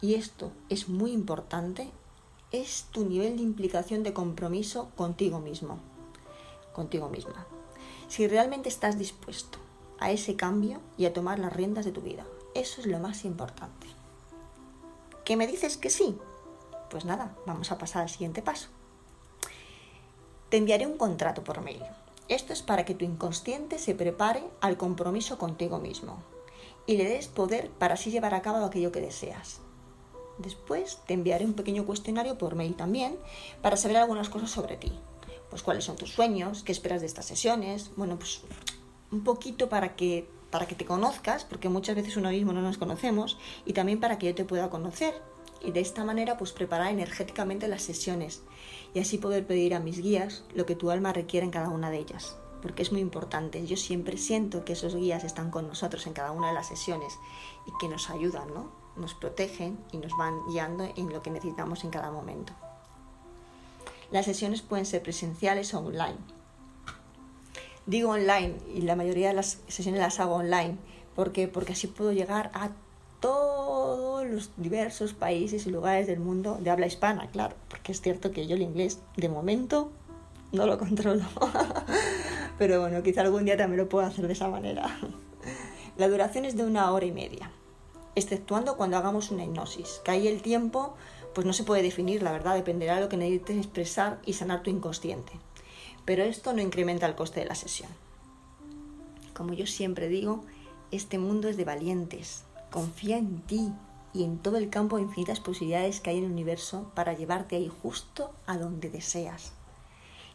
y esto es muy importante, es tu nivel de implicación de compromiso contigo mismo, contigo misma. Si realmente estás dispuesto a ese cambio y a tomar las riendas de tu vida. Eso es lo más importante. ¿Qué me dices que sí? Pues nada, vamos a pasar al siguiente paso. Te enviaré un contrato por mail. Esto es para que tu inconsciente se prepare al compromiso contigo mismo y le des poder para así llevar a cabo aquello que deseas. Después te enviaré un pequeño cuestionario por mail también para saber algunas cosas sobre ti. Pues cuáles son tus sueños, qué esperas de estas sesiones, bueno, pues un poquito para que para que te conozcas, porque muchas veces uno mismo no nos conocemos, y también para que yo te pueda conocer. Y de esta manera, pues preparar energéticamente las sesiones y así poder pedir a mis guías lo que tu alma requiere en cada una de ellas. porque es muy importante. Yo siempre siento que esos guías están con nosotros en cada una de las sesiones y que nos ayudan, ¿no? Nos protegen y nos van guiando en lo que necesitamos en cada momento. Las sesiones pueden ser presenciales o online. Digo online y la mayoría de las sesiones las hago online porque porque así puedo llegar a todos los diversos países y lugares del mundo de habla hispana, claro, porque es cierto que yo el inglés de momento no lo controlo. <laughs> Pero bueno, quizá algún día también lo puedo hacer de esa manera. <laughs> La duración es de una hora y media, exceptuando cuando hagamos una hipnosis, que ahí el tiempo pues no se puede definir, la verdad, dependerá de lo que necesites expresar y sanar tu inconsciente. Pero esto no incrementa el coste de la sesión. Como yo siempre digo, este mundo es de valientes, Confía en ti y en todo el campo de infinitas posibilidades que hay en el universo para llevarte ahí justo a donde deseas.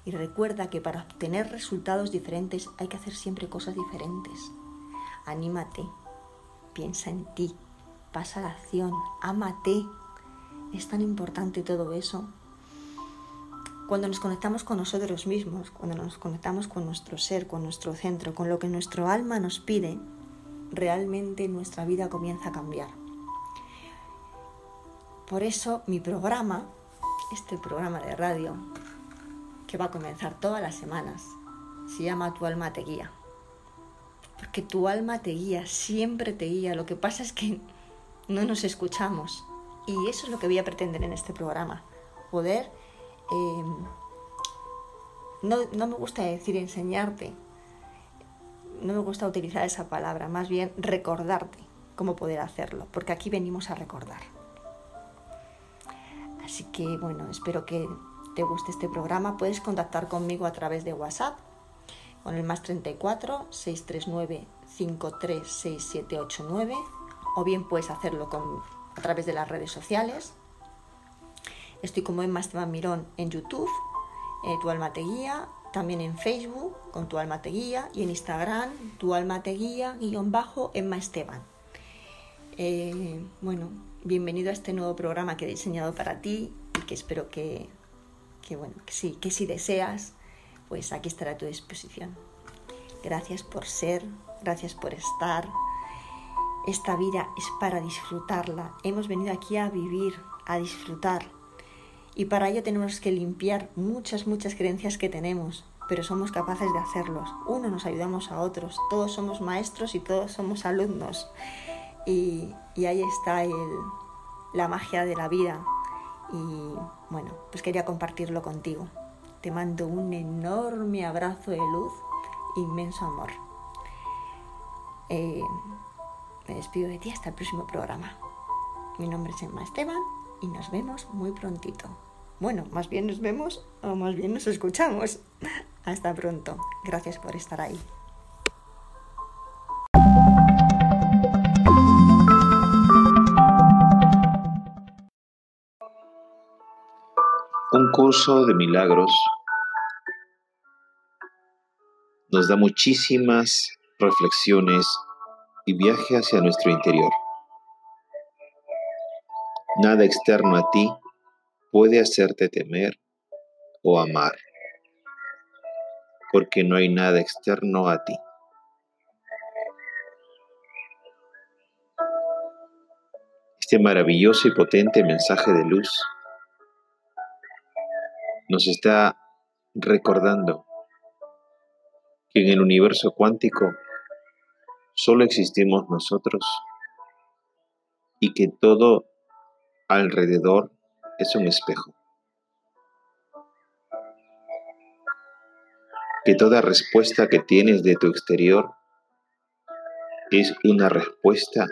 Y recuerda que para obtener resultados diferentes hay que hacer siempre cosas diferentes. Anímate, piensa en ti, pasa a la acción, ámate. Es tan importante todo eso. Cuando nos conectamos con nosotros mismos, cuando nos conectamos con nuestro ser, con nuestro centro, con lo que nuestro alma nos pide, realmente nuestra vida comienza a cambiar. Por eso mi programa, este programa de radio, que va a comenzar todas las semanas, se llama Tu alma te guía. Porque tu alma te guía, siempre te guía. Lo que pasa es que no nos escuchamos. Y eso es lo que voy a pretender en este programa. Poder... Eh, no, me gusta decir enseñarte, no me gusta utilizar esa palabra, más bien recordarte cómo poder hacerlo, porque aquí venimos a recordar. Así que bueno, espero que te guste este programa. Puedes contactar conmigo a través de WhatsApp con el más 34 639 536789 o bien puedes hacerlo a través de las redes sociales. Estoy como Emma Esteban Mirón en YouTube, eh, Tu Alma Te Guía, también en Facebook con Tu Alma Te Guía y en Instagram Tu Alma Te Guía guion bajo Emma Esteban. Eh, bueno, bienvenido a este nuevo programa que he diseñado para ti y que espero que, que, bueno, que sí, que si deseas, pues aquí estará a tu disposición. Gracias por ser, gracias por estar. Esta vida es para disfrutarla. Hemos venido aquí a vivir, a disfrutar y para ello tenemos que limpiar muchas, muchas creencias que tenemos, pero somos capaces de hacerlos. Uno nos ayudamos a otros, todos somos maestros y todos somos alumnos. Y, ahí está la magia de la vida. Y bueno, pues quería compartirlo contigo. Te mando un enorme abrazo de luz, inmenso amor. Eh, me despido de ti hasta el próximo programa. Mi nombre es Emma Esteban y nos vemos muy prontito. Bueno, más bien nos vemos o más bien nos escuchamos. <laughs> Hasta pronto. Gracias por estar ahí. Un curso de milagros nos da muchísimas reflexiones y viaje hacia nuestro interior. Nada externo a ti puede hacerte temer o amar, porque no hay nada externo a ti. Este maravilloso y potente mensaje de luz nos está recordando que en el universo cuántico solo existimos nosotros y que todo alrededor es un espejo. Que toda respuesta que tienes de tu exterior es una respuesta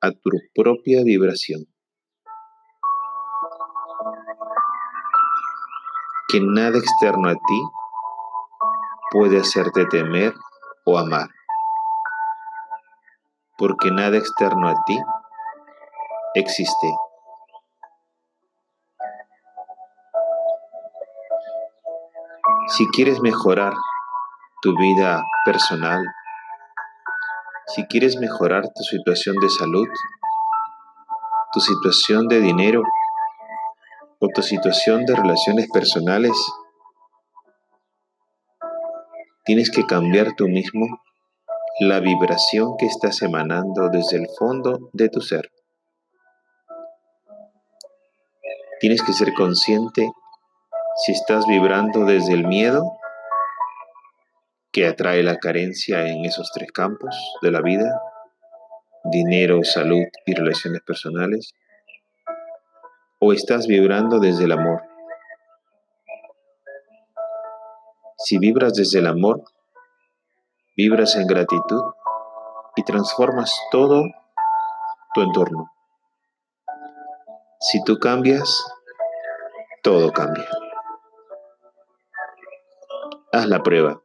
a tu propia vibración. Que nada externo a ti puede hacerte temer o amar. Porque nada externo a ti existe. Si quieres mejorar tu vida personal, si quieres mejorar tu situación de salud, tu situación de dinero o tu situación de relaciones personales, tienes que cambiar tú mismo la vibración que estás emanando desde el fondo de tu ser. Tienes que ser consciente si estás vibrando desde el miedo, que atrae la carencia en esos tres campos de la vida, dinero, salud y relaciones personales, o estás vibrando desde el amor. Si vibras desde el amor, vibras en gratitud y transformas todo tu entorno. Si tú cambias, todo cambia. Haz la prueba.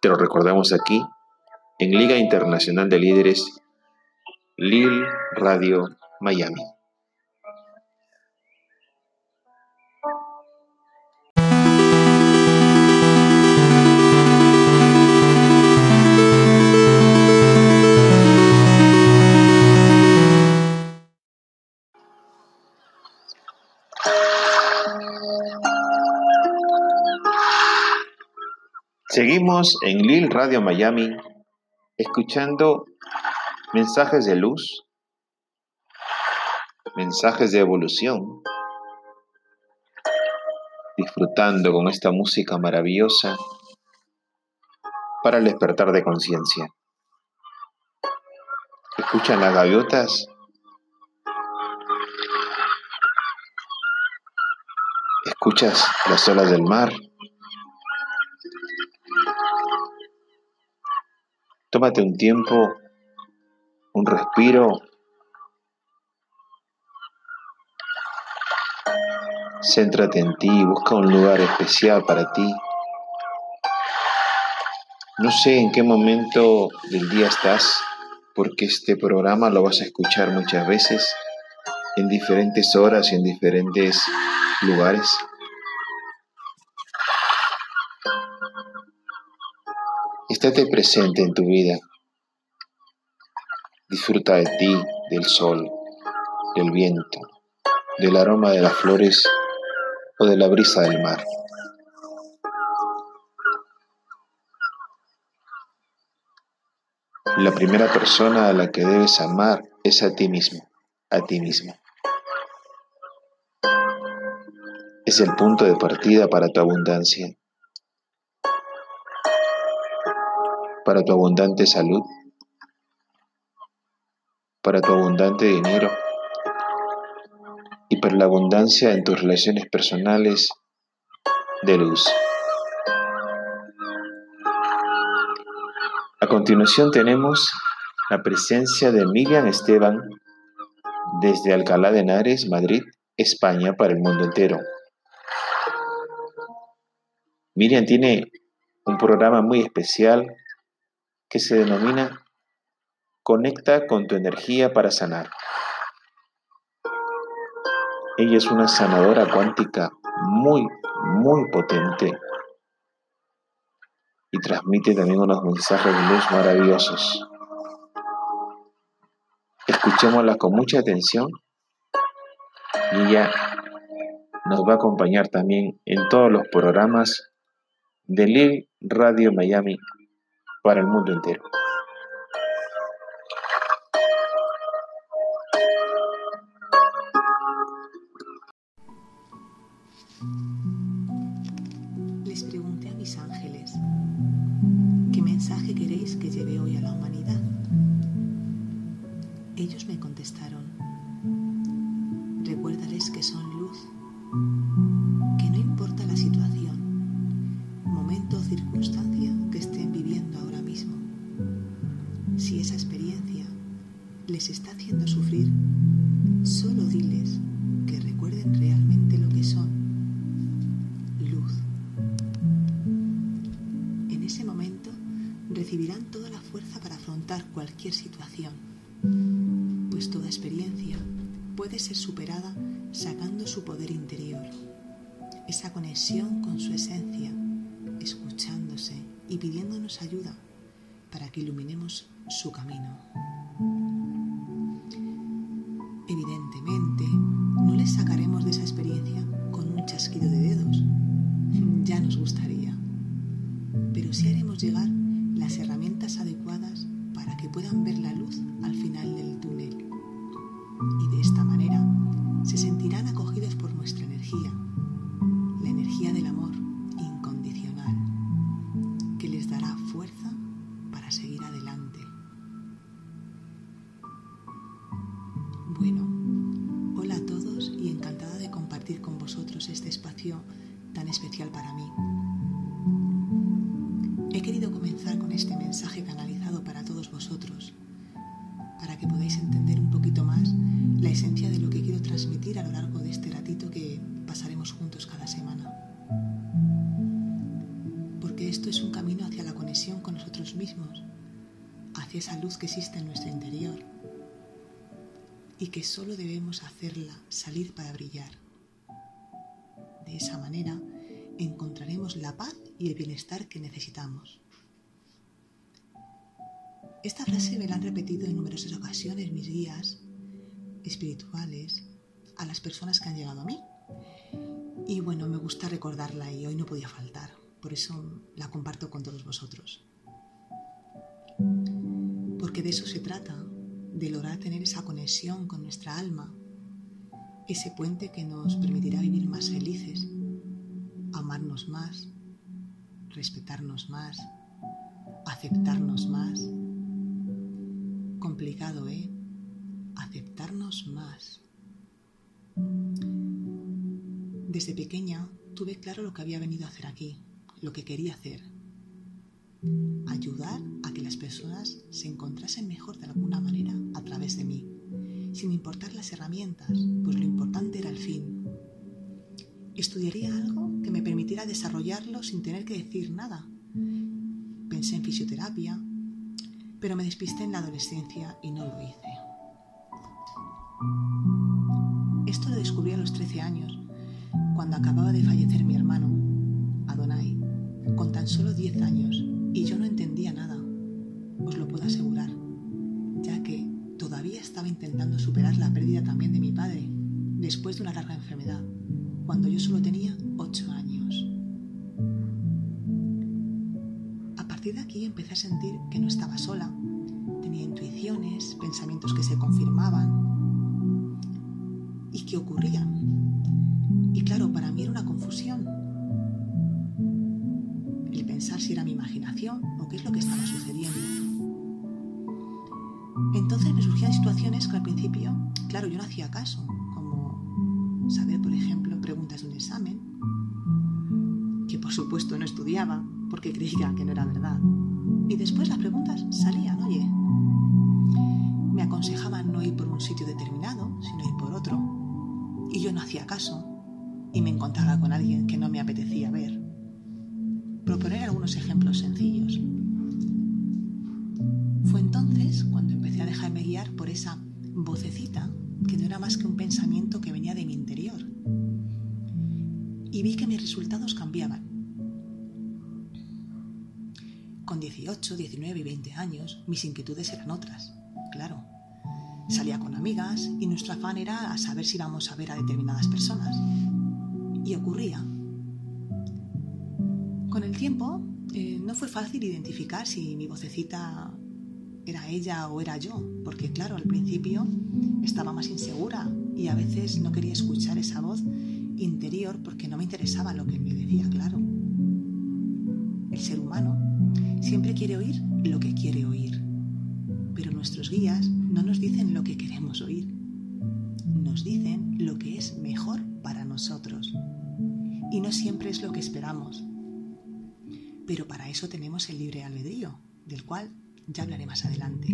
Te lo recordamos aquí en Liga Internacional de Líderes, Lil Radio Miami. Seguimos en Lil Radio Miami escuchando mensajes de luz, mensajes de evolución, disfrutando con esta música maravillosa para el despertar de conciencia. ¿Escuchan las gaviotas? ¿Escuchas las olas del mar? Tómate un tiempo, un respiro. Céntrate en ti, busca un lugar especial para ti. No sé en qué momento del día estás, porque este programa lo vas a escuchar muchas veces, en diferentes horas y en diferentes lugares. Estate presente en tu vida. Disfruta de ti, del sol, del viento, del aroma de las flores o de la brisa del mar. La primera persona a la que debes amar es a ti mismo, a ti mismo. Es el punto de partida para tu abundancia. Para tu abundante salud, para tu abundante dinero y para la abundancia en tus relaciones personales de luz. A continuación tenemos la presencia de Miriam Esteban desde Alcalá de Henares, Madrid, España, para el mundo entero. Miriam tiene un programa muy especial que se denomina Conecta con tu energía para sanar. Ella es una sanadora cuántica muy, muy potente y transmite también unos mensajes de luz maravillosos. Escuchémosla con mucha atención y ella nos va a acompañar también en todos los programas de Lil Radio Miami para el mundo entero. Les pregunté a mis ángeles, ¿qué mensaje queréis que lleve hoy a la humanidad? Ellos me contestaron, recuérdales que son luz, que no importa la situación, momento o circunstancia que ahora si esa experiencia les está haciendo sufrir, solo diles que recuerden realmente lo que son, luz. En ese momento recibirán toda la fuerza para afrontar cualquier situación, pues toda experiencia puede ser superada sacando su poder interior, esa conexión con su esencia, escuchándose y pidiéndonos ayuda para que iluminemos su camino. Evidentemente, no les sacaremos de esa experiencia con un chasquido de dedos. Ya nos gustaría. Pero sí haremos llegar las herramientas adecuadas para que puedan ver la luz al final del túnel. Y de esta manera se sentirán acogidos por nuestra energía, la energía del amor incondicional seguir adelante. Bueno, hola a todos y encantada de compartir con vosotros este espacio tan especial para mí. Existe en nuestro interior y que solo debemos hacerla salir para brillar. De esa manera encontraremos la paz y el bienestar que necesitamos. Esta frase me la han repetido en numerosas ocasiones mis guías espirituales a las personas que han llegado a mí. Y bueno, me gusta recordarla y hoy no podía faltar. Por eso la comparto con todos vosotros. Porque de eso se trata, de lograr tener esa conexión con nuestra alma, ese puente que nos permitirá vivir más felices, amarnos más, respetarnos más, aceptarnos más. Complicado, ¿eh? Aceptarnos más. Desde pequeña tuve claro lo que había venido a hacer aquí, lo que quería hacer. Ayudar a que las personas se encontrasen mejor de alguna manera a través de mí, sin importar las herramientas, pues lo importante era el fin. Estudiaría algo que me permitiera desarrollarlo sin tener que decir nada. Pensé en fisioterapia, pero me despisté en la adolescencia y no lo hice. Esto lo descubrí a los 13 años, cuando acababa de fallecer mi hermano, Adonai, con tan solo 10 años, y yo no entendía nada, os lo puedo asegurar, ya que todavía estaba intentando superar la pérdida también de mi padre, después de una larga enfermedad cuando yo solo tenía ocho años. A partir de aquí empecé a sentir que no estaba sola. Tenía intuiciones, pensamientos que se confirmaban y que ocurrían. Y claro, para mí era una confusión. O qué es lo que estaba sucediendo. Entonces me surgían situaciones que al principio, claro, yo no hacía caso, como saber, por ejemplo, preguntas de un examen, que por supuesto no estudiaba porque creía que no era verdad. Y después las preguntas salían, oye. Me aconsejaban no ir por un sitio determinado, sino ir por otro. Y yo no hacía caso y me encontraba con alguien que no me apetecía ver. Proponer algunos ejemplos sencillos. Fue entonces cuando empecé a dejarme guiar por esa vocecita que no era más que un pensamiento que venía de mi interior y vi que mis resultados cambiaban. Con 18, 19 y 20 años, mis inquietudes eran otras, claro. Salía con amigas y nuestro afán era a saber si íbamos a ver a determinadas personas. Y ocurría. Con el tiempo, eh, no fue fácil identificar si mi vocecita era ella o era yo, porque claro, al principio estaba más insegura y a veces no quería escuchar esa voz interior porque no me interesaba lo que me decía, claro. El ser humano siempre quiere oír lo que quiere oír, pero nuestros guías no nos dicen lo que queremos oír, nos dicen lo que es mejor para nosotros. Y no siempre es lo que esperamos. Pero para eso tenemos el libre albedrío, del cual ya hablaré más adelante.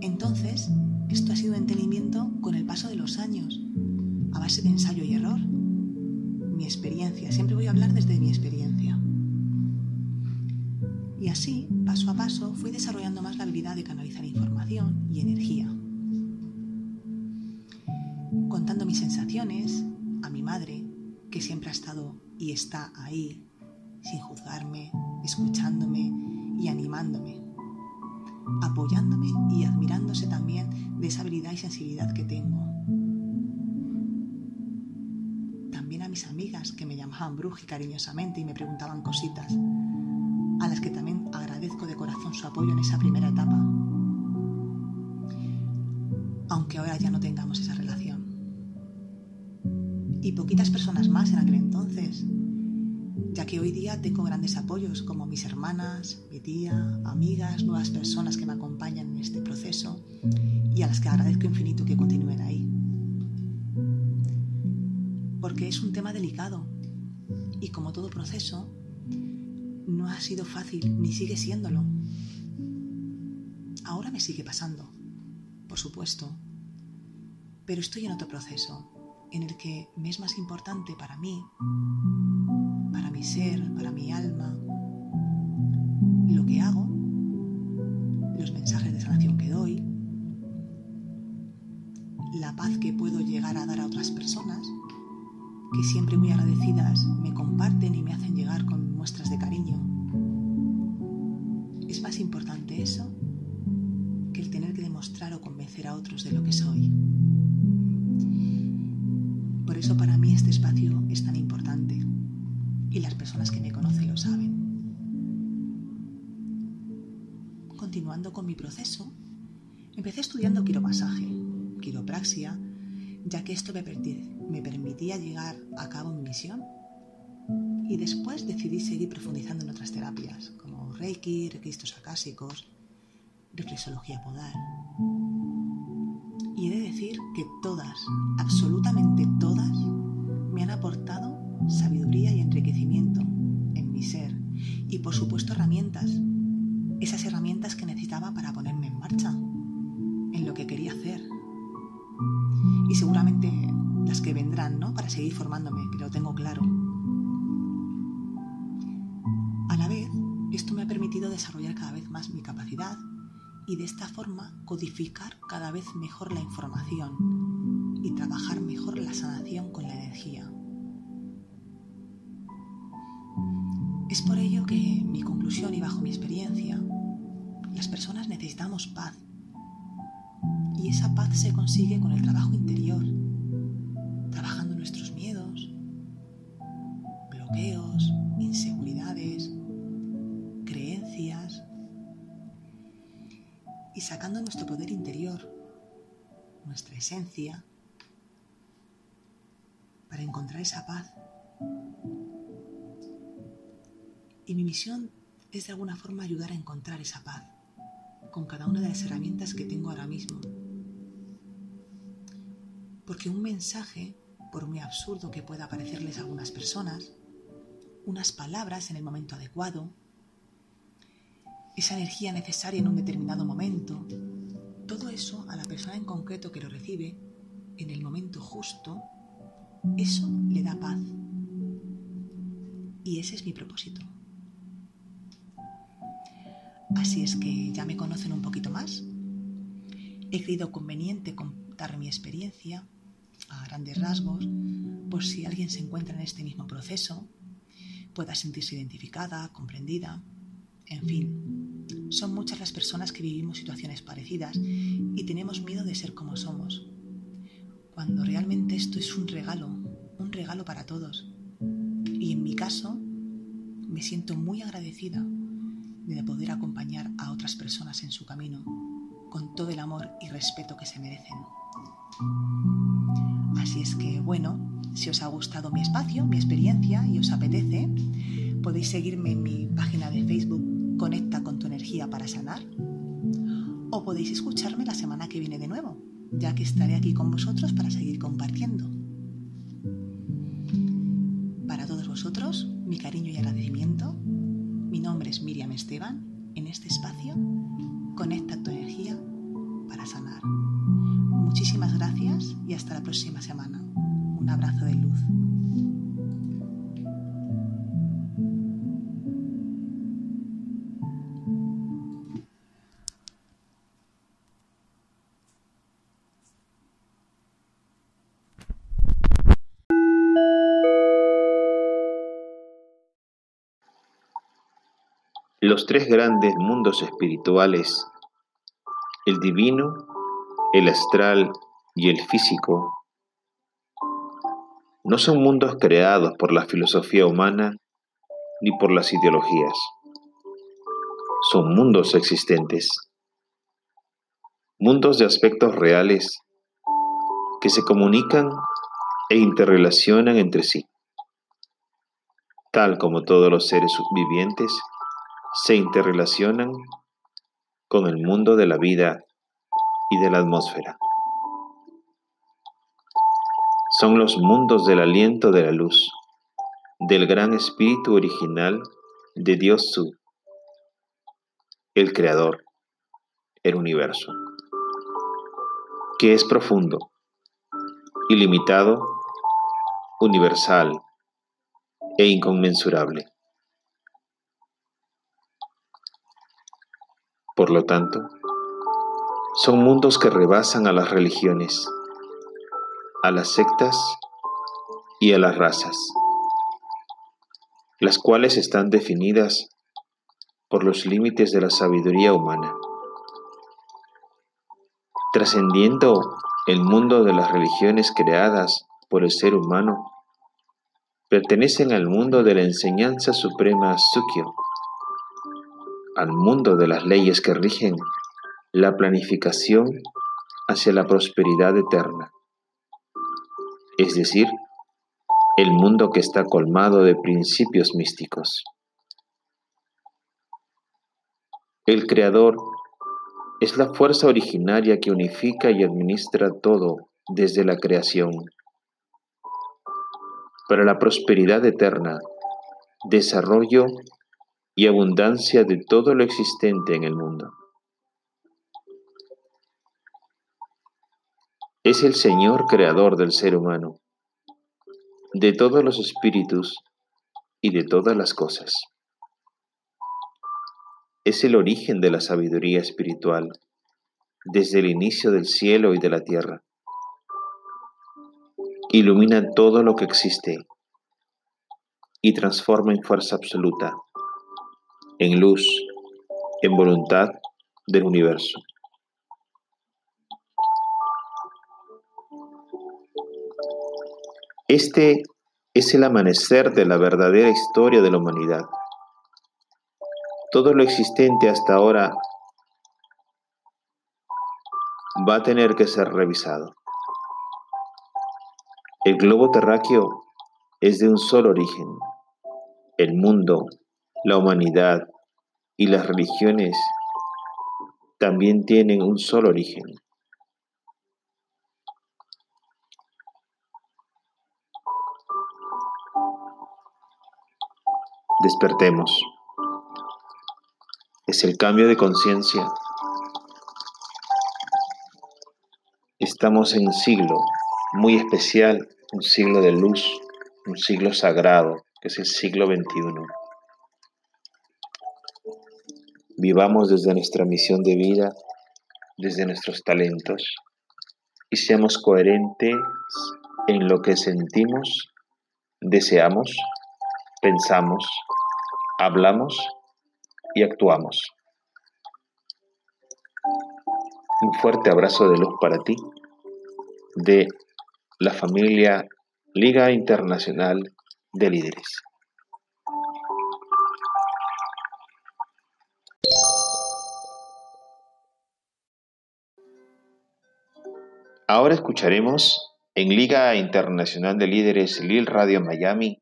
Entonces, esto ha sido entendimiento con el paso de los años a base de ensayo y error. Mi experiencia, siempre voy a hablar desde mi experiencia. Y así, paso a paso, fui desarrollando más la habilidad de canalizar información y energía. Contando mis sensaciones a mi madre, que siempre ha estado y está ahí, sin juzgarme, escuchándome y animándome, apoyándome y admirándose también de esa habilidad y sensibilidad que tengo mis amigas que me llamaban Bruji cariñosamente y me preguntaban cositas, a las que también agradezco de corazón su apoyo en esa primera etapa, aunque ahora ya no tengamos esa relación. Y poquitas personas más en aquel entonces, ya que hoy día tengo grandes apoyos como mis hermanas, mi tía, amigas, nuevas personas que me acompañan en este proceso y a las que agradezco infinito que continúen ahí. Porque es un tema delicado y como todo proceso, no ha sido fácil ni sigue siéndolo. Ahora me sigue pasando, por supuesto, pero estoy en otro proceso en el que me es más importante para mí, para mi ser, para mi alma, lo que hago, los mensajes de sanación que doy, la paz que puedo llegar a dar a otras personas, que siempre muy agradecidas me comparten y me hacen llegar con muestras de cariño. Es más importante eso que el tener que demostrar o convencer a otros de lo que soy. Eso para mí este espacio es tan importante y las personas que me conocen lo saben. Continuando con mi proceso, empecé estudiando quiromasaje, quiropraxia, ya que esto me, me permitía llegar a cabo mi misión. Y después decidí seguir profundizando en otras terapias, como Reiki, registros acásicos, reflexología podal. Y he de decir que todas, absolutamente todas, me han aportado sabiduría y enriquecimiento en mi ser. Y por supuesto herramientas, esas herramientas que necesitaba para ponerme en marcha, en lo que quería hacer. Y seguramente las que vendrán, ¿no? Para seguir formándome, que lo tengo claro. A la vez, esto me ha permitido desarrollar cada vez más mi capacidad y de esta forma codificar cada vez mejor la información y trabajar mejor la sanación con la energía. Es por ello que mi conclusión y bajo mi experiencia, las personas necesitamos paz. Y esa paz se consigue con el trabajo interior, trabajando nuestros miedos, bloqueos, inseguridades, sacando nuestro poder interior, nuestra esencia, para encontrar esa paz. Y mi misión es de alguna forma ayudar a encontrar esa paz con cada una de las herramientas que tengo ahora mismo. Porque un mensaje por muy absurdo que pueda parecerles a algunas personas, unas palabras en el momento adecuado, esa energía necesaria en un determinado momento, todo eso a la persona en concreto que lo recibe, en el momento justo, eso le da paz. Y ese es mi propósito. Así es que ya me conocen un poquito más. He creído conveniente contar mi experiencia a grandes rasgos, por si alguien se encuentra en este mismo proceso, pueda sentirse identificada, comprendida, en fin. Son muchas las personas que vivimos situaciones parecidas y tenemos miedo de ser como somos, cuando realmente esto es un regalo, un regalo para todos. Y en mi caso, me siento muy agradecida de poder acompañar a otras personas en su camino con todo el amor y respeto que se merecen. Así es que, bueno, si os ha gustado mi espacio, mi experiencia y os apetece, podéis seguirme en mi página de Facebook Conecta con tu energía para sanar o podéis escucharme la semana que viene de nuevo, ya que estaré aquí con vosotros para seguir compartiendo. Para todos vosotros, mi cariño y agradecimiento. Mi nombre es Miriam Esteban. En este espacio, conecta tu energía para sanar. Muchísimas gracias y hasta la próxima semana. Un abrazo de luz. Los tres grandes mundos espirituales, el divino, el astral y el físico, no son mundos creados por la filosofía humana ni por las ideologías. son mundos existentes, mundos de aspectos reales que se comunican e interrelacionan entre sí, tal como todos los seres vivientes se interrelacionan con el mundo de la vida y de la atmósfera. Son los mundos del aliento de la luz, del gran espíritu original de Dios Su, el Creador, el universo, que es profundo, ilimitado, universal e inconmensurable. Por lo tanto, son mundos que rebasan a las religiones, a las sectas y a las razas, las cuales están definidas por los límites de la sabiduría humana. Trascendiendo el mundo de las religiones creadas por el ser humano, pertenecen al mundo de la enseñanza suprema Sukyo, al mundo de las leyes que rigen la planificación hacia la prosperidad eterna, es decir, el mundo que está colmado de principios místicos. El Creador es la fuerza originaria que unifica y administra todo desde la creación. Para la prosperidad eterna, desarrollo y abundancia de todo lo existente en el mundo. Es el Señor creador del ser humano, de todos los espíritus y de todas las cosas. Es el origen de la sabiduría espiritual, desde el inicio del cielo y de la tierra. Ilumina todo lo que existe y transforma en fuerza absoluta en luz, en voluntad del universo. Este es el amanecer de la verdadera historia de la humanidad. Todo lo existente hasta ahora va a tener que ser revisado. El globo terráqueo es de un solo origen. El mundo la humanidad y las religiones también tienen un solo origen. Despertemos. Es el cambio de conciencia. Estamos en un siglo muy especial, un siglo de luz, un siglo sagrado, que es el siglo XXI. Vivamos desde nuestra misión de vida, desde nuestros talentos y seamos coherentes en lo que sentimos, deseamos, pensamos, hablamos y actuamos. Un fuerte abrazo de luz para ti, de la familia Liga Internacional de Líderes. Ahora escucharemos en Liga Internacional de Líderes Lil Radio Miami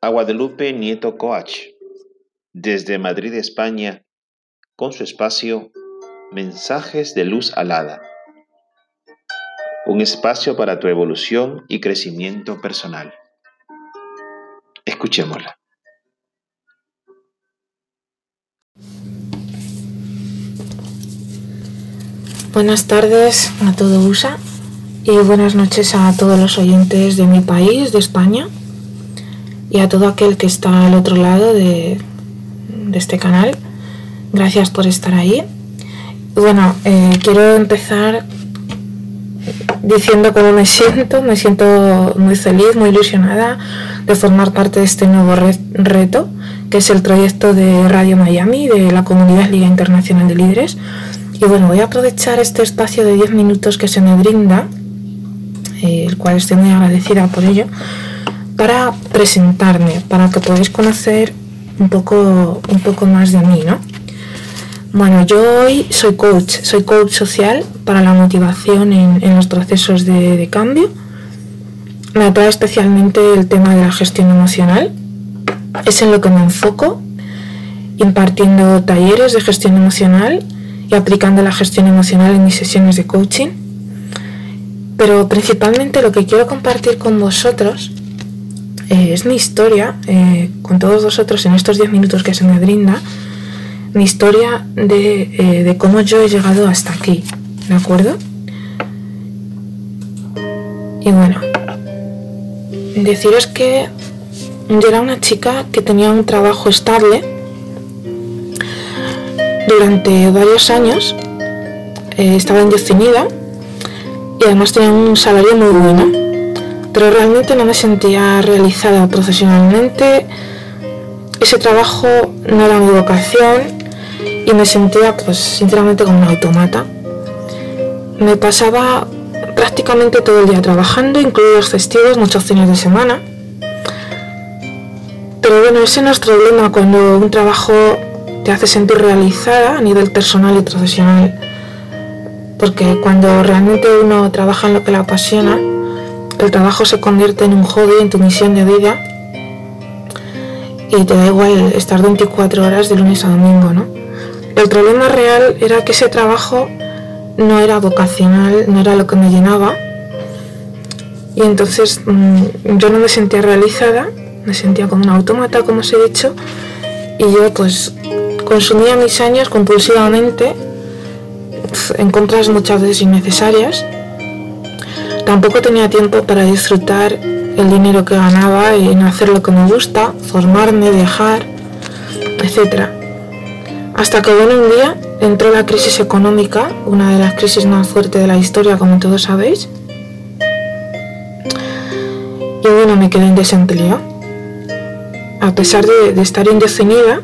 a Guadalupe Nieto Coach desde Madrid, España, con su espacio Mensajes de Luz Alada. Un espacio para tu evolución y crecimiento personal. Escuchémosla. Buenas tardes a todo USA y buenas noches a todos los oyentes de mi país, de España, y a todo aquel que está al otro lado de, este canal. Gracias por estar ahí. Bueno, eh, quiero empezar diciendo cómo me siento. Me siento muy feliz, muy ilusionada de formar parte de este nuevo reto, que es el proyecto de Radio Miami, de la Comunidad Liga Internacional de Líderes y bueno, voy a aprovechar este espacio de 10 minutos que se me brinda, eh, el cual estoy muy agradecida por ello, para presentarme, para que podáis conocer un poco, un poco más de mí, ¿no? Bueno, yo hoy soy coach, soy coach social para la motivación en, los procesos de, cambio. Me atrae especialmente el tema de la gestión emocional. Es en lo que me enfoco, impartiendo talleres de gestión emocional aplicando la gestión emocional en mis sesiones de coaching. Pero principalmente lo que quiero compartir con vosotros eh, es mi historia, eh, con todos vosotros en estos 10 minutos que se me brinda mi historia eh, de, cómo yo he llegado hasta aquí, ¿de acuerdo? Y bueno, deciros que yo era una chica que tenía un trabajo estable durante varios años, eh, estaba indefinida y además tenía un salario muy bueno, pero realmente no me sentía realizada profesionalmente. Ese trabajo no era mi vocación y me sentía pues sinceramente como un automata. Me pasaba prácticamente todo el día trabajando, incluidos festivos, muchos fines de semana. Pero bueno, ese no es problema cuando un trabajo te hace sentir realizada a nivel personal y profesional. Porque cuando realmente uno trabaja en lo que le apasiona, el trabajo se convierte en un hobby, en tu misión de vida. Y te da igual estar 24 horas de lunes a domingo, ¿no? El problema real era que ese trabajo no era vocacional, no era lo que me llenaba. Y entonces mm, yo no me sentía realizada, me sentía como un autómata, como os he dicho, y yo pues consumía mis años compulsivamente en compras muchas veces innecesarias. Tampoco tenía tiempo para disfrutar el dinero que ganaba en hacer lo que me gusta, formarme, viajar, etcétera. Hasta que bueno, un día entró la crisis económica, una de las crisis más fuertes de la historia, como todos sabéis. Y bueno, me quedé en desempleo. A pesar de, estar indefinida,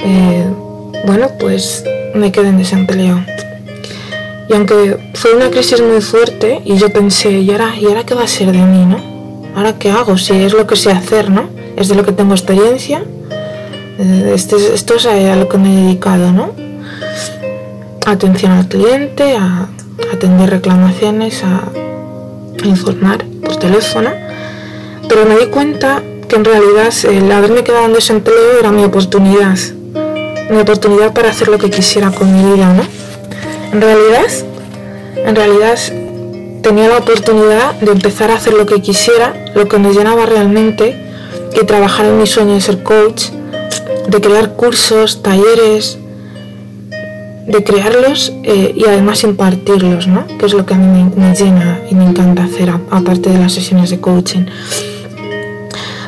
eh, bueno, pues me quedé en desempleo. Y aunque fue una crisis muy fuerte, y yo pensé, ¿y ahora, ¿y ahora qué va a ser de mí, no? ¿Ahora qué hago? Si es lo que sé hacer, ¿no? Es de lo que tengo experiencia, este, esto es a, lo que me he dedicado, ¿no? Atención al cliente, a, atender reclamaciones, a, informar por teléfono. Pero me di cuenta que en realidad el haberme quedado en desempleo era mi oportunidad. Mi oportunidad para hacer lo que quisiera con mi vida, ¿no? En realidad, en realidad tenía la oportunidad de empezar a hacer lo que quisiera, lo que me llenaba realmente, y trabajar en mi sueño de ser coach, de crear cursos, talleres, de crearlos eh, y además impartirlos, ¿no? que es lo que a mí me, llena y me encanta hacer, aparte de las sesiones de coaching.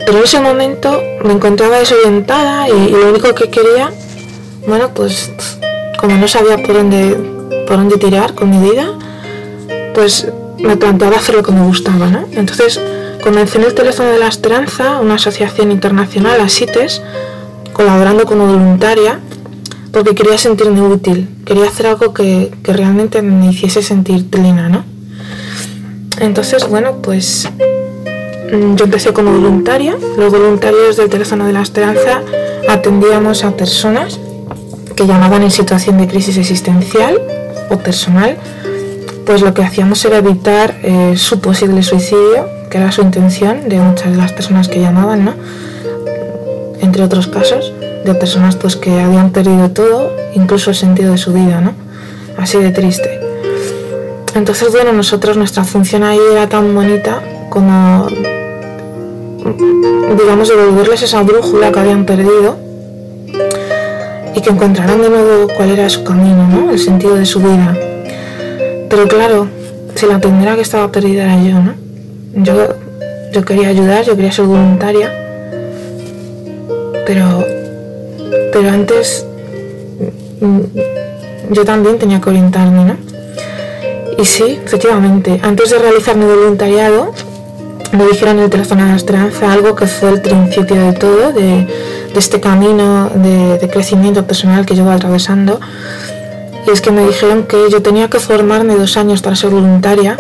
Pero en ese momento me encontraba desorientada y, lo único que quería, bueno, pues como no sabía por dónde, por dónde tirar con mi vida, pues me planteaba hacer lo que me gustaba. ¿no? Entonces comencé en el teléfono de la esperanza, una asociación internacional, ASITES, colaborando como voluntaria porque quería sentirme útil, quería hacer algo que, realmente me hiciese sentir plena, ¿no? Entonces, bueno, pues mm, yo empecé como voluntaria, los voluntarios del teléfono de la esperanza atendíamos a personas que llamaban en situación de crisis existencial o personal, pues lo que hacíamos era evitar eh, su posible suicidio, que era su intención de muchas de las personas que llamaban, ¿no? entre otros casos, de personas pues que habían perdido todo, incluso el sentido de su vida, ¿no? Así de triste. Entonces, bueno, nosotros nuestra función ahí era tan bonita como, digamos, devolverles esa brújula que habían perdido y que encontraran de nuevo cuál era su camino, ¿no? El sentido de su vida. Pero claro, si la primera que estaba perdida era yo, ¿no? Yo, yo quería ayudar, yo quería ser voluntaria pero, pero antes mm, yo también tenía que orientarme, ¿no? Y sí, efectivamente, antes de realizar mi voluntariado, me dijeron el teléfono de la esperanza algo que fue el principio de todo, de, este camino de, de, crecimiento personal que llevo atravesando. Y es que me dijeron que yo tenía que formarme dos años para ser voluntaria,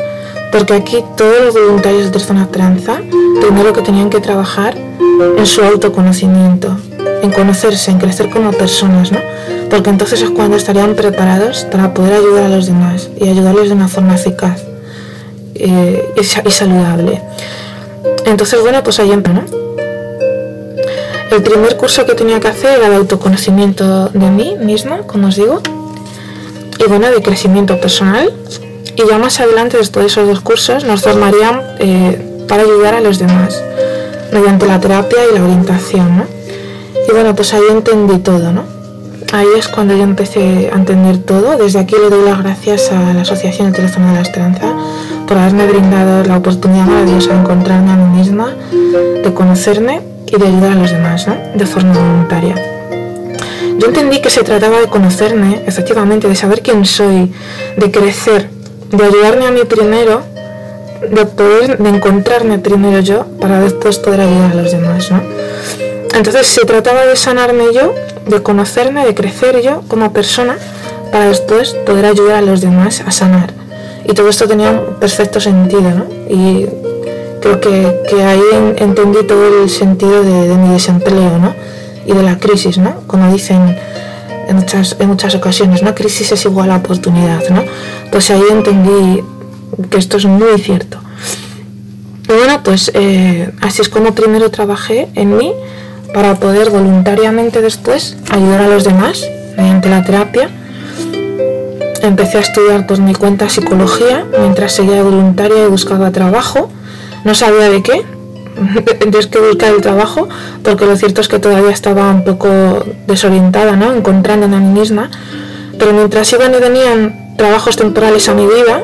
porque aquí todos los voluntarios de Zona Tranza, primero que tenían que trabajar en su autoconocimiento, en conocerse, en crecer como personas, ¿no? Porque entonces es cuando estarían preparados para poder ayudar a los demás y ayudarles de una forma eficaz eh, y, saludable. Entonces, bueno, pues ahí empezó, ¿no? El primer curso que tenía que hacer era el autoconocimiento de mí misma, como os digo, y bueno, de crecimiento personal. Y ya más adelante, después de esos dos cursos, nos formarían eh, para ayudar a los demás, mediante la terapia y la orientación, ¿no? Y bueno, pues ahí entendí todo, ¿no? Ahí es cuando yo empecé a entender todo. Desde aquí le doy las gracias a la Asociación El Teléfono de la Esperanza por haberme brindado la oportunidad maravillosa de encontrarme a mí misma, de conocerme y de ayudar a los demás, ¿no? De forma voluntaria. Yo entendí que se trataba de conocerme, efectivamente, de saber quién soy, de crecer, de ayudarme a mí primero, de poder, de encontrarme primero yo para después poder ayudar a los demás, ¿no? Entonces se trataba de sanarme yo, de conocerme, de crecer yo como persona, para después poder ayudar a los demás a sanar. Y todo esto tenía un perfecto sentido, ¿no? Y creo que, ahí entendí todo el sentido de, mi desempleo, ¿no? y de la crisis, ¿no? Como dicen en muchas, en muchas ocasiones, ¿no? Crisis es igual a oportunidad, ¿no? Pues ahí entendí que esto es muy cierto. Y bueno, pues eh, así es como primero trabajé en mí para poder voluntariamente después ayudar a los demás mediante la terapia. Empecé a estudiar por mi cuenta psicología mientras seguía voluntaria y buscaba trabajo. No sabía de qué, <laughs> tienes que buscar el trabajo, porque lo cierto es que todavía estaba un poco desorientada, ¿no? Encontrándome a mí misma. Pero mientras iban y venían trabajos temporales a mi vida,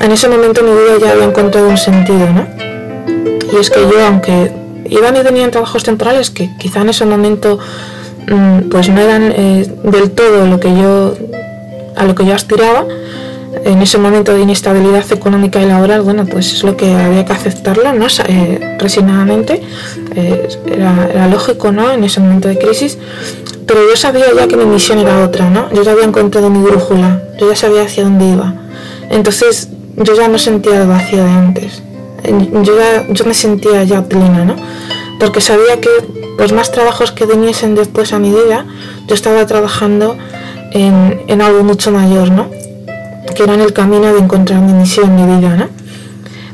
en ese momento mi vida ya había encontrado un sentido, ¿no? Y es que yo, aunque iban y venían trabajos temporales que quizá en ese momento mm, pues no eran eh, del todo lo que yo a lo que yo aspiraba, en ese momento de inestabilidad económica y laboral, bueno, pues es lo que había que aceptarlo, ¿no? Eh, resignadamente, eh, era, lógico, ¿no? En ese momento de crisis, pero yo sabía ya que mi misión era otra, ¿no? Yo ya había encontrado mi brújula, yo ya sabía hacia dónde iba. Entonces, yo ya no sentía el vacío de antes. Yo, yo me sentía ya plena, ¿no? Porque sabía que los más trabajos que viniesen después a mi vida, yo estaba trabajando en algo mucho mayor, ¿no? Que era en el camino de encontrar mi misión, mi vida, ¿no?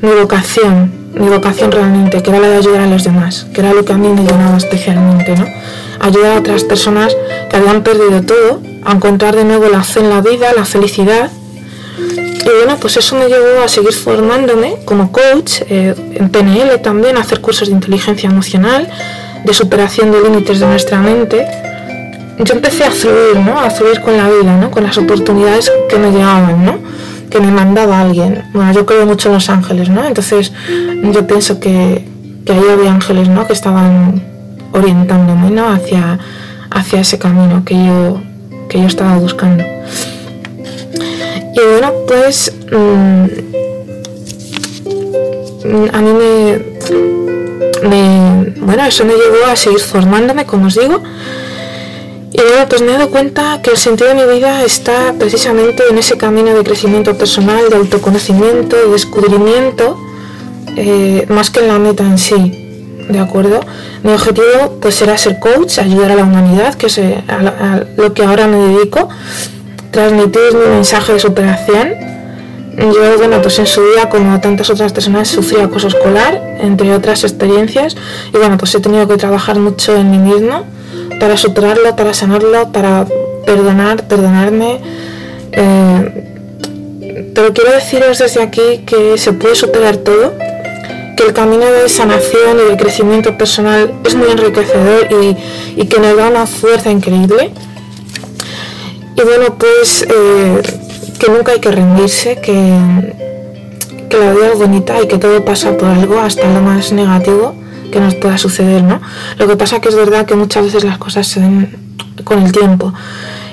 Mi vocación, mi vocación realmente, que era la de ayudar a los demás, que era lo que a mí me llenaba especialmente, ¿no? Ayudar a otras personas que habían perdido todo, a encontrar de nuevo la fe en la vida, la felicidad. Y bueno, pues eso me llevó a seguir formándome como coach, eh, en PNL también, a hacer cursos de inteligencia emocional, de superación de límites de nuestra mente, yo empecé a fluir, ¿no? A fluir con la vida, ¿no? Con las oportunidades que me llegaban, ¿no? Que me mandaba alguien. Bueno, yo creo mucho en los ángeles, ¿no? Entonces yo pienso que, que ahí había ángeles, ¿no? Que estaban orientándome, ¿no? Hacia, hacia ese camino que yo, que yo estaba buscando. Y bueno, pues mm, a mí me, me, bueno, eso me llevó a seguir formándome, como os digo, y bueno, pues me he dado cuenta que el sentido de mi vida está precisamente en ese camino de crecimiento personal, de autoconocimiento, de descubrimiento, eh, más que en la meta en sí. ¿De acuerdo? Mi objetivo pues será ser coach, ayudar a la humanidad, que es eh, a, lo que ahora me dedico, transmitir mi mensaje de superación. Yo, bueno, pues en su día, como tantas otras personas, sufrí acoso escolar, entre otras experiencias, y bueno, pues he tenido que trabajar mucho en mí mismo para superarlo, para sanarlo, para perdonar, perdonarme. Eh, pero quiero deciros desde aquí que se puede superar todo, que el camino de sanación y de crecimiento personal es muy enriquecedor y, que nos da una fuerza increíble. Y bueno, pues eh, que nunca hay que rendirse, que, que la vida es bonita y que todo pasa por algo, hasta lo más negativo que nos pueda suceder, ¿no? Lo que pasa que es verdad que muchas veces las cosas se ven con el tiempo.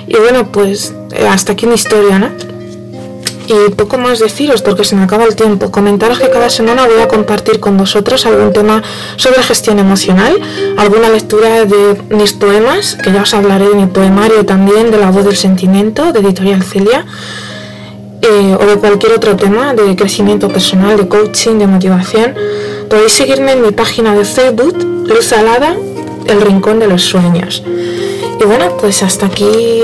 Y bueno, pues eh, hasta aquí mi historia, ¿no? Y poco más deciros porque se me acaba el tiempo. Comentaros que cada semana voy a compartir con vosotros algún tema sobre gestión emocional, alguna lectura de mis poemas, que ya os hablaré de mi poemario también, de La voz del sentimiento, de Editorial Celia. eh, o de cualquier otro tema de crecimiento personal, de coaching, de motivación, podéis seguirme en mi página de Facebook, Luz Alada, El Rincón de los Sueños. Y bueno, pues hasta aquí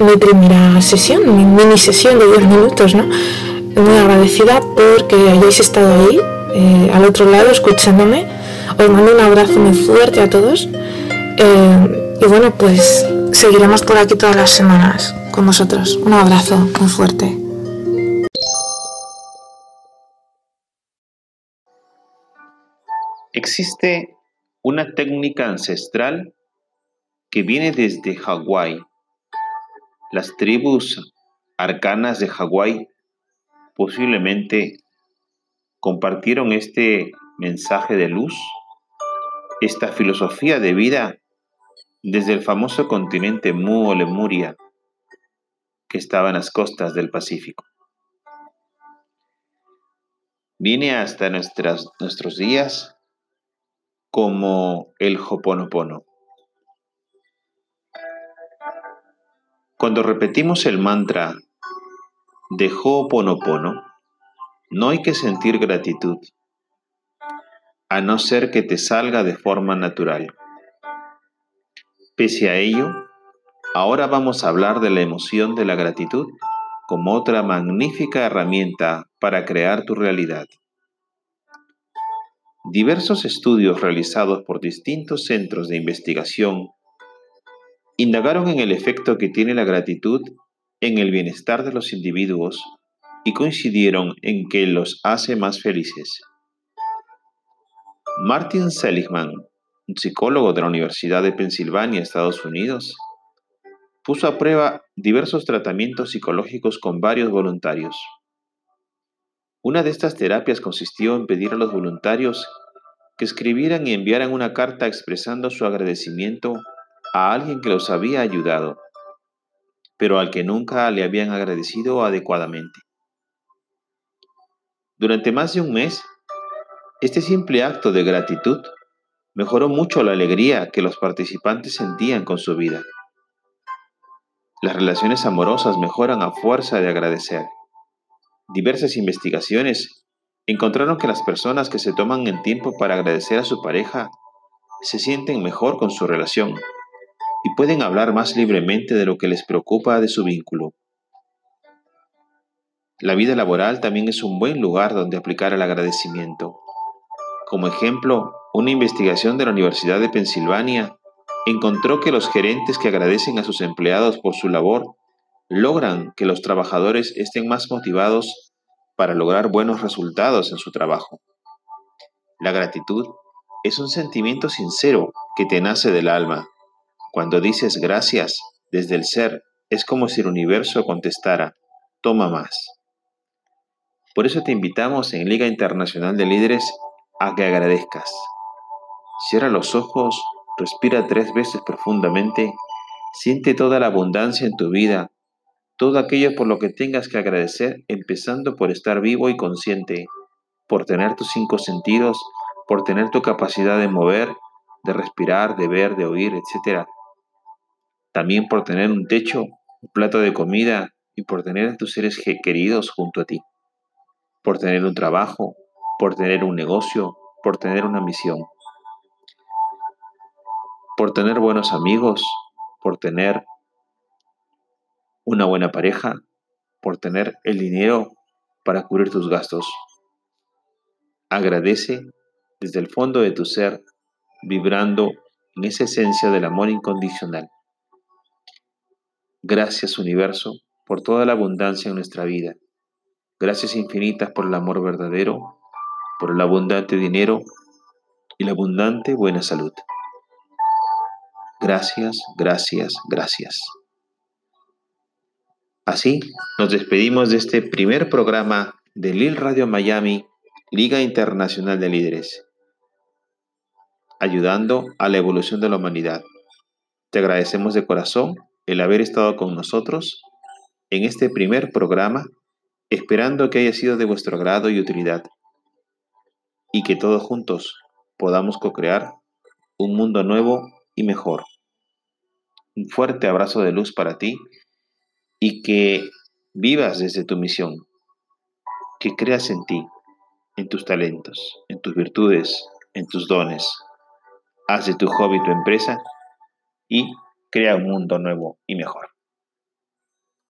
mi primera sesión, mi mini sesión de 10 minutos, ¿no? Muy agradecida porque hayáis estado ahí, eh, al otro lado, escuchándome. Os mando un abrazo muy fuerte a todos. Eh, y bueno, pues seguiremos por aquí todas las semanas con vosotros. Un abrazo muy fuerte. Existe una técnica ancestral que viene desde Hawái. Las tribus arcanas de Hawái posiblemente compartieron este mensaje de luz, esta filosofía de vida desde el famoso continente Mu o Lemuria, que estaba en las costas del Pacífico. Viene hasta nuestros días como el Hoponopono. Cuando repetimos el mantra de Ho'oponopono, no hay que sentir gratitud, a no ser que te salga de forma natural. Pese a ello, ahora vamos a hablar de la emoción de la gratitud como otra magnífica herramienta para crear tu realidad. Diversos estudios realizados por distintos centros de investigación indagaron en el efecto que tiene la gratitud en el bienestar de los individuos y coincidieron en que los hace más felices. Martin Seligman, un psicólogo de la Universidad de Pensilvania, Estados Unidos, puso a prueba diversos tratamientos psicológicos con varios voluntarios. Una de estas terapias consistió en pedir a los voluntarios que escribieran y enviaran una carta expresando su agradecimiento a alguien que los había ayudado, pero al que nunca le habían agradecido adecuadamente. Durante más de un mes, este simple acto de gratitud mejoró mucho la alegría que los participantes sentían con su vida. Las relaciones amorosas mejoran a fuerza de agradecer. Diversas investigaciones encontraron que las personas que se toman el tiempo para agradecer a su pareja se sienten mejor con su relación y pueden hablar más libremente de lo que les preocupa de su vínculo. La vida laboral también es un buen lugar donde aplicar el agradecimiento. Como ejemplo, una investigación de la Universidad de Pensilvania encontró que los gerentes que agradecen a sus empleados por su labor logran que los trabajadores estén más motivados para lograr buenos resultados en su trabajo. La gratitud es un sentimiento sincero que te nace del alma. Cuando dices gracias desde el ser, es como si el universo contestara, toma más. Por eso te invitamos en Liga Internacional de Líderes a que agradezcas. Cierra los ojos, respira tres veces profundamente, siente toda la abundancia en tu vida todo aquello por lo que tengas que agradecer, empezando por estar vivo y consciente, por tener tus cinco sentidos, por tener tu capacidad de mover, de respirar, de ver, de oír, etc. También por tener un techo, un plato de comida y por tener a tus seres queridos junto a ti. Por tener un trabajo, por tener un negocio, por tener una misión. Por tener buenos amigos, por tener una buena pareja, por tener el dinero para cubrir tus gastos. Agradece desde el fondo de tu ser, vibrando en esa esencia del amor incondicional. Gracias universo por toda la abundancia en nuestra vida. Gracias infinitas por el amor verdadero, por el abundante dinero y la abundante buena salud. Gracias, gracias, gracias. Así, nos despedimos de este primer programa de Lil Radio Miami, Liga Internacional de Líderes, ayudando a la evolución de la humanidad. Te agradecemos de corazón el haber estado con nosotros en este primer programa, esperando que haya sido de vuestro agrado y utilidad, y que todos juntos podamos co-crear un mundo nuevo y mejor. Un fuerte abrazo de luz para ti y que vivas desde tu misión, que creas en ti, en tus talentos, en tus virtudes, en tus dones. Haz de tu hobby tu empresa y crea un mundo nuevo y mejor.